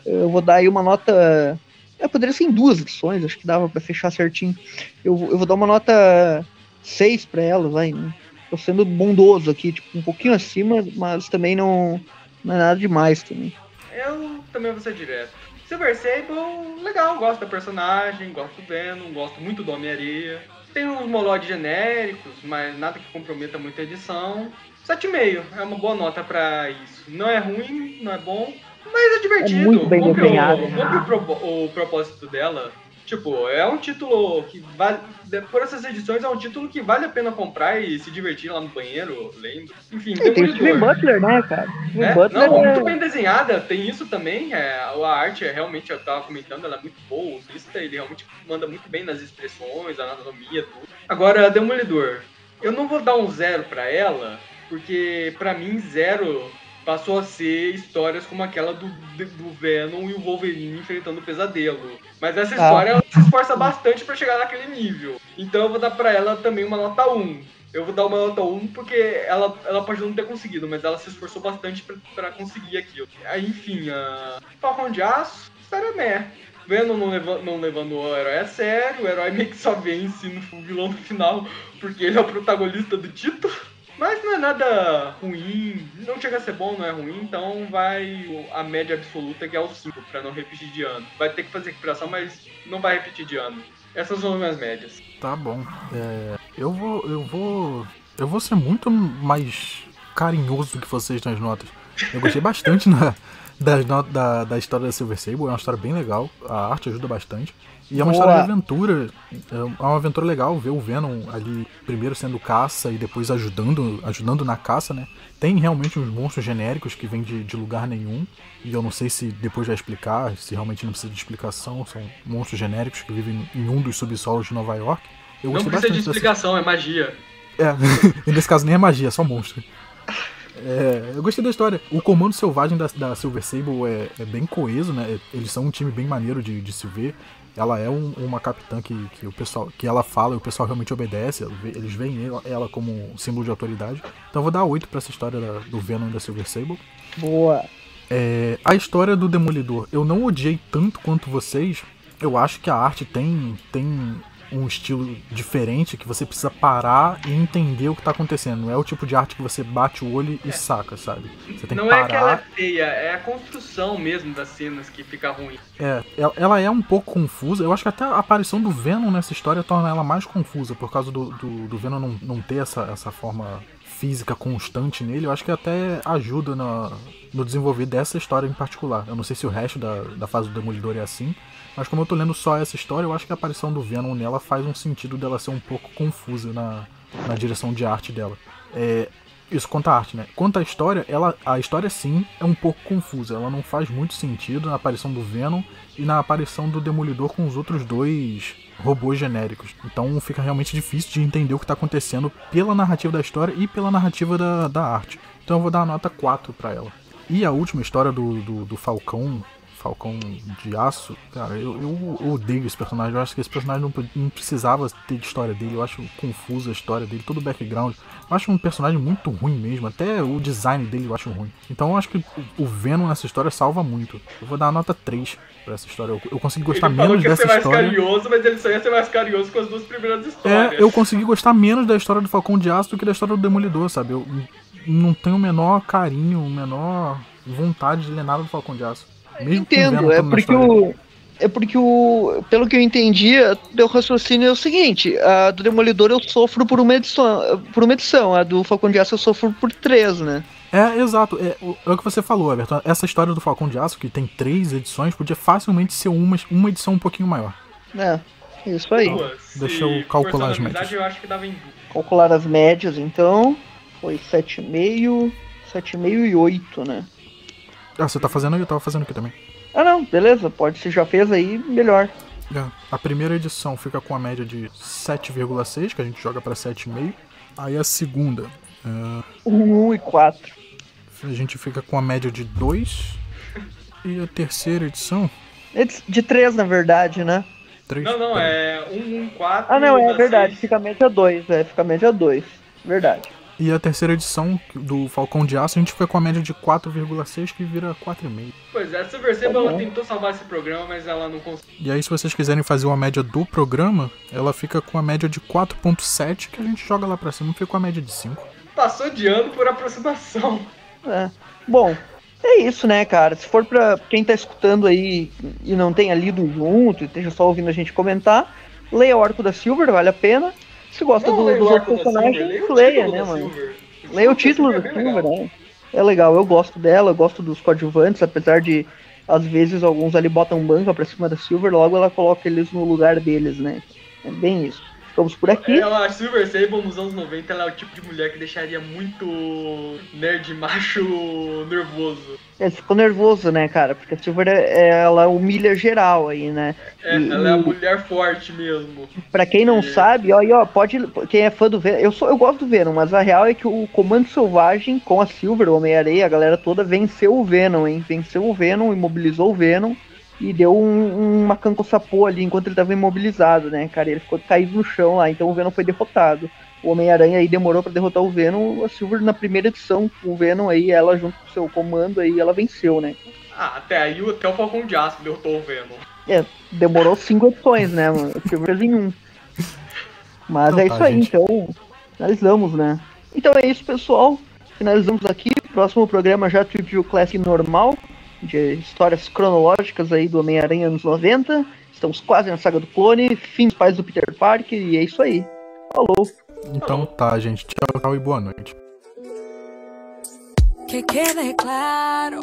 Eu vou dar aí uma nota. É, poderia ser em duas edições, acho que dava para fechar certinho. Eu, eu vou dar uma nota 6 para ela, vai. Né? Tô sendo bondoso aqui, tipo, um pouquinho acima, mas também não, não é nada demais também. Eu também vou ser direto. Silver Sable, legal, gosto da personagem, gosto do Venom, gosto muito do Homem-Areia. Tem uns molode genéricos, mas nada que comprometa muito a edição. 7,5 é uma boa nota para isso. Não é ruim, não é bom, mas é divertido. É muito bem desenhado. O propósito dela Tipo, é um título que vale. Por essas edições, é um título que vale a pena comprar e se divertir lá no banheiro, lendo. Enfim, é, tem o Steven Butler, né, cara? É? Butler Não, é... muito bem desenhada, tem isso também. É, a arte é realmente, eu tava comentando, ela é muito boa. O Vista, ele realmente manda muito bem nas expressões, a anatomia, tudo. Agora, Demolidor. Eu não vou dar um zero pra ela, porque pra mim, zero passou a ser histórias como aquela do, do Venom e o Wolverine enfrentando o pesadelo. Mas essa história ah. ela se esforça bastante para chegar naquele nível. Então eu vou dar para ela também uma nota 1. Eu vou dar uma nota 1 porque ela, ela pode não ter conseguido, mas ela se esforçou bastante para conseguir aquilo. Aí, enfim, a Falcão de Aço, história meh. Venom não, leva, não levando o herói a sério, o herói meio que só vence no vilão no final porque ele é o protagonista do título. Mas não é nada ruim, não chega a ser bom, não é ruim, então vai a média absoluta que é o 5, para não repetir de ano. Vai ter que fazer recuperação, mas não vai repetir de ano. Essas são as minhas médias. Tá bom. É, eu vou. Eu vou. Eu vou ser muito mais carinhoso do que vocês nas notas. Eu gostei bastante na, da, da, da história da Silver Sable, é uma história bem legal, a arte ajuda bastante. E é uma Boa. história de aventura. É uma aventura legal ver o Venom ali primeiro sendo caça e depois ajudando, ajudando na caça, né? Tem realmente uns monstros genéricos que vêm de, de lugar nenhum. E eu não sei se depois vai explicar, se realmente não precisa de explicação. São monstros genéricos que vivem em um dos subsolos de Nova York. Eu não precisa de explicação, dessa... é magia. É, e nesse caso nem é magia, é só monstro. É, eu gostei da história. O comando selvagem da, da Silver Sable é, é, bem coeso, né? Eles são um time bem maneiro de, de se ver. Ela é um, uma capitã que, que o pessoal que ela fala e o pessoal realmente obedece. Eles veem ela, ela como um símbolo de autoridade. Então eu vou dar 8 para essa história da, do Venom da Silver Sable. Boa. É, a história do Demolidor, eu não odiei tanto quanto vocês. Eu acho que a arte tem, tem um estilo diferente que você precisa parar e entender o que tá acontecendo. Não é o tipo de arte que você bate o olho e é. saca, sabe? Você tem não que parar. é que ela é feia, é a construção mesmo das cenas que fica ruim. É, ela é um pouco confusa. Eu acho que até a aparição do Venom nessa história torna ela mais confusa, por causa do, do, do Venom não, não ter essa, essa forma física constante nele. Eu acho que até ajuda no, no desenvolver dessa história em particular. Eu não sei se o resto da, da fase do Demolidor é assim, mas como eu tô lendo só essa história, eu acho que a aparição do Venom nela faz um sentido dela ser um pouco confusa na, na direção de arte dela. É, isso quanto a arte, né? Quanto à história, ela, a história sim é um pouco confusa. Ela não faz muito sentido na aparição do Venom e na aparição do Demolidor com os outros dois robôs genéricos. Então fica realmente difícil de entender o que está acontecendo pela narrativa da história e pela narrativa da, da arte. Então eu vou dar a nota 4 para ela. E a última história do, do, do Falcão, Falcão de Aço, cara, eu, eu, odeio esse personagem. Eu acho que esse personagem não, não precisava ter de história dele. Eu acho confusa a história dele, todo o background. Eu acho um personagem muito ruim mesmo. Até o design dele eu acho ruim. Então eu acho que o Venom nessa história salva muito. Eu vou dar a nota 3 pra essa história. Eu, eu consegui gostar ele menos dessa ser história. mais carinhoso, mas ele só ia ser mais carinhoso com as duas primeiras histórias. É, eu consegui gostar menos da história do Falcão de Aço do que da história do Demolidor, sabe? Eu não tenho o menor carinho, o menor vontade de ler nada do Falcão de Aço. Mesmo Entendo, é porque o. É porque o. Pelo que eu entendi, o raciocínio é o seguinte: a do Demolidor eu sofro por uma edição, por uma edição, a do Falcão de Aço eu sofro por três, né? É, exato. É, é o que você falou, Everton. Essa história do Falcão de Aço, que tem três edições, podia facilmente ser uma, uma edição um pouquinho maior. É, isso aí. Então, deixa eu calcular as médias. Eu acho que dava em... Calcular as médias, então. Foi 7,5, 7,5 e 8, né? Ah, você tá fazendo aí? Eu tava fazendo aqui também. Ah, não, beleza. Pode, você já fez aí, melhor. É, a primeira edição fica com a média de 7,6, que a gente joga pra 7,5. Aí a segunda. É... 1 e 4. A gente fica com a média de 2. E a terceira edição? De 3, na verdade, né? 3, não, não, é 1, 1, 4. Ah, não, é verdade. 6. Fica a média 2, é, fica a média 2. Verdade. E a terceira edição do Falcão de Aço, a gente fica com a média de 4,6 que vira 4,5. Pois é, a Silver Sable ela tentou salvar esse programa, mas ela não conseguiu. E aí, se vocês quiserem fazer uma média do programa, ela fica com a média de 4,7 que a gente joga lá pra cima, fica com a média de 5. Passou de ano por aproximação. É. Bom, é isso, né, cara? Se for pra quem tá escutando aí e não tenha lido junto, e esteja só ouvindo a gente comentar, leia o Arco da Silver, vale a pena. Se gosta Não do, dos outros personagens, leia né, mano? Leia o título do Silver, né? É legal, eu gosto dela, eu gosto dos coadjuvantes, apesar de às vezes alguns ali botam banca pra cima da Silver, logo ela coloca eles no lugar deles, né? É bem isso. Ficamos por aqui. Ela, a Silver Sable nos anos 90 ela é o tipo de mulher que deixaria muito nerd macho nervoso. É, ficou nervoso, né, cara? Porque a Silver é- ela humilha geral aí, né? É, E- ela é a e- mulher forte mesmo. Pra quem não E- sabe, ó, e ó, pode. Quem é fã do Venom, eu, sou, eu gosto do Venom, mas a real é que o Comando Selvagem com a Silver, o Homem-Areia, a galera toda venceu o Venom, hein? Venceu o Venom, imobilizou o Venom e deu um, um macanco sapô ali enquanto ele tava imobilizado, né, cara? Ele ficou caído no chão lá, então o Venom foi derrotado. O Homem-Aranha aí demorou pra derrotar o Venom, a Silver na primeira edição, o Venom aí, ela junto com o seu comando aí, ela venceu, né? Ah, até aí o- até o Falcão de Aço derrotou o Venom. É, demorou cinco edições, né, mano? A Silver fez em um. Mas Então é tá, isso aí, gente. então. Finalizamos, né? Então é isso, pessoal. Finalizamos aqui. Próximo programa já Trip Classic normal, de histórias cronológicas aí do Homem-Aranha anos 90. Estamos quase na saga do clone, fim dos pais do Peter Parker, e é isso aí. Falou! Então tá, gente. Tchau, tchau e boa noite. Que quede claro,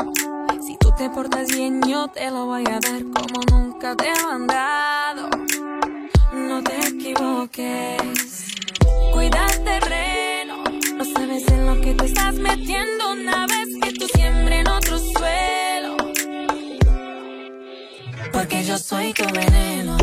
si tú te portas bien yo te lo voy a dar como nunca te he mandado. No te equivoques, cuida el terreno, no sabes en lo que te estás metiendo una vez Porque yo soy tu veneno,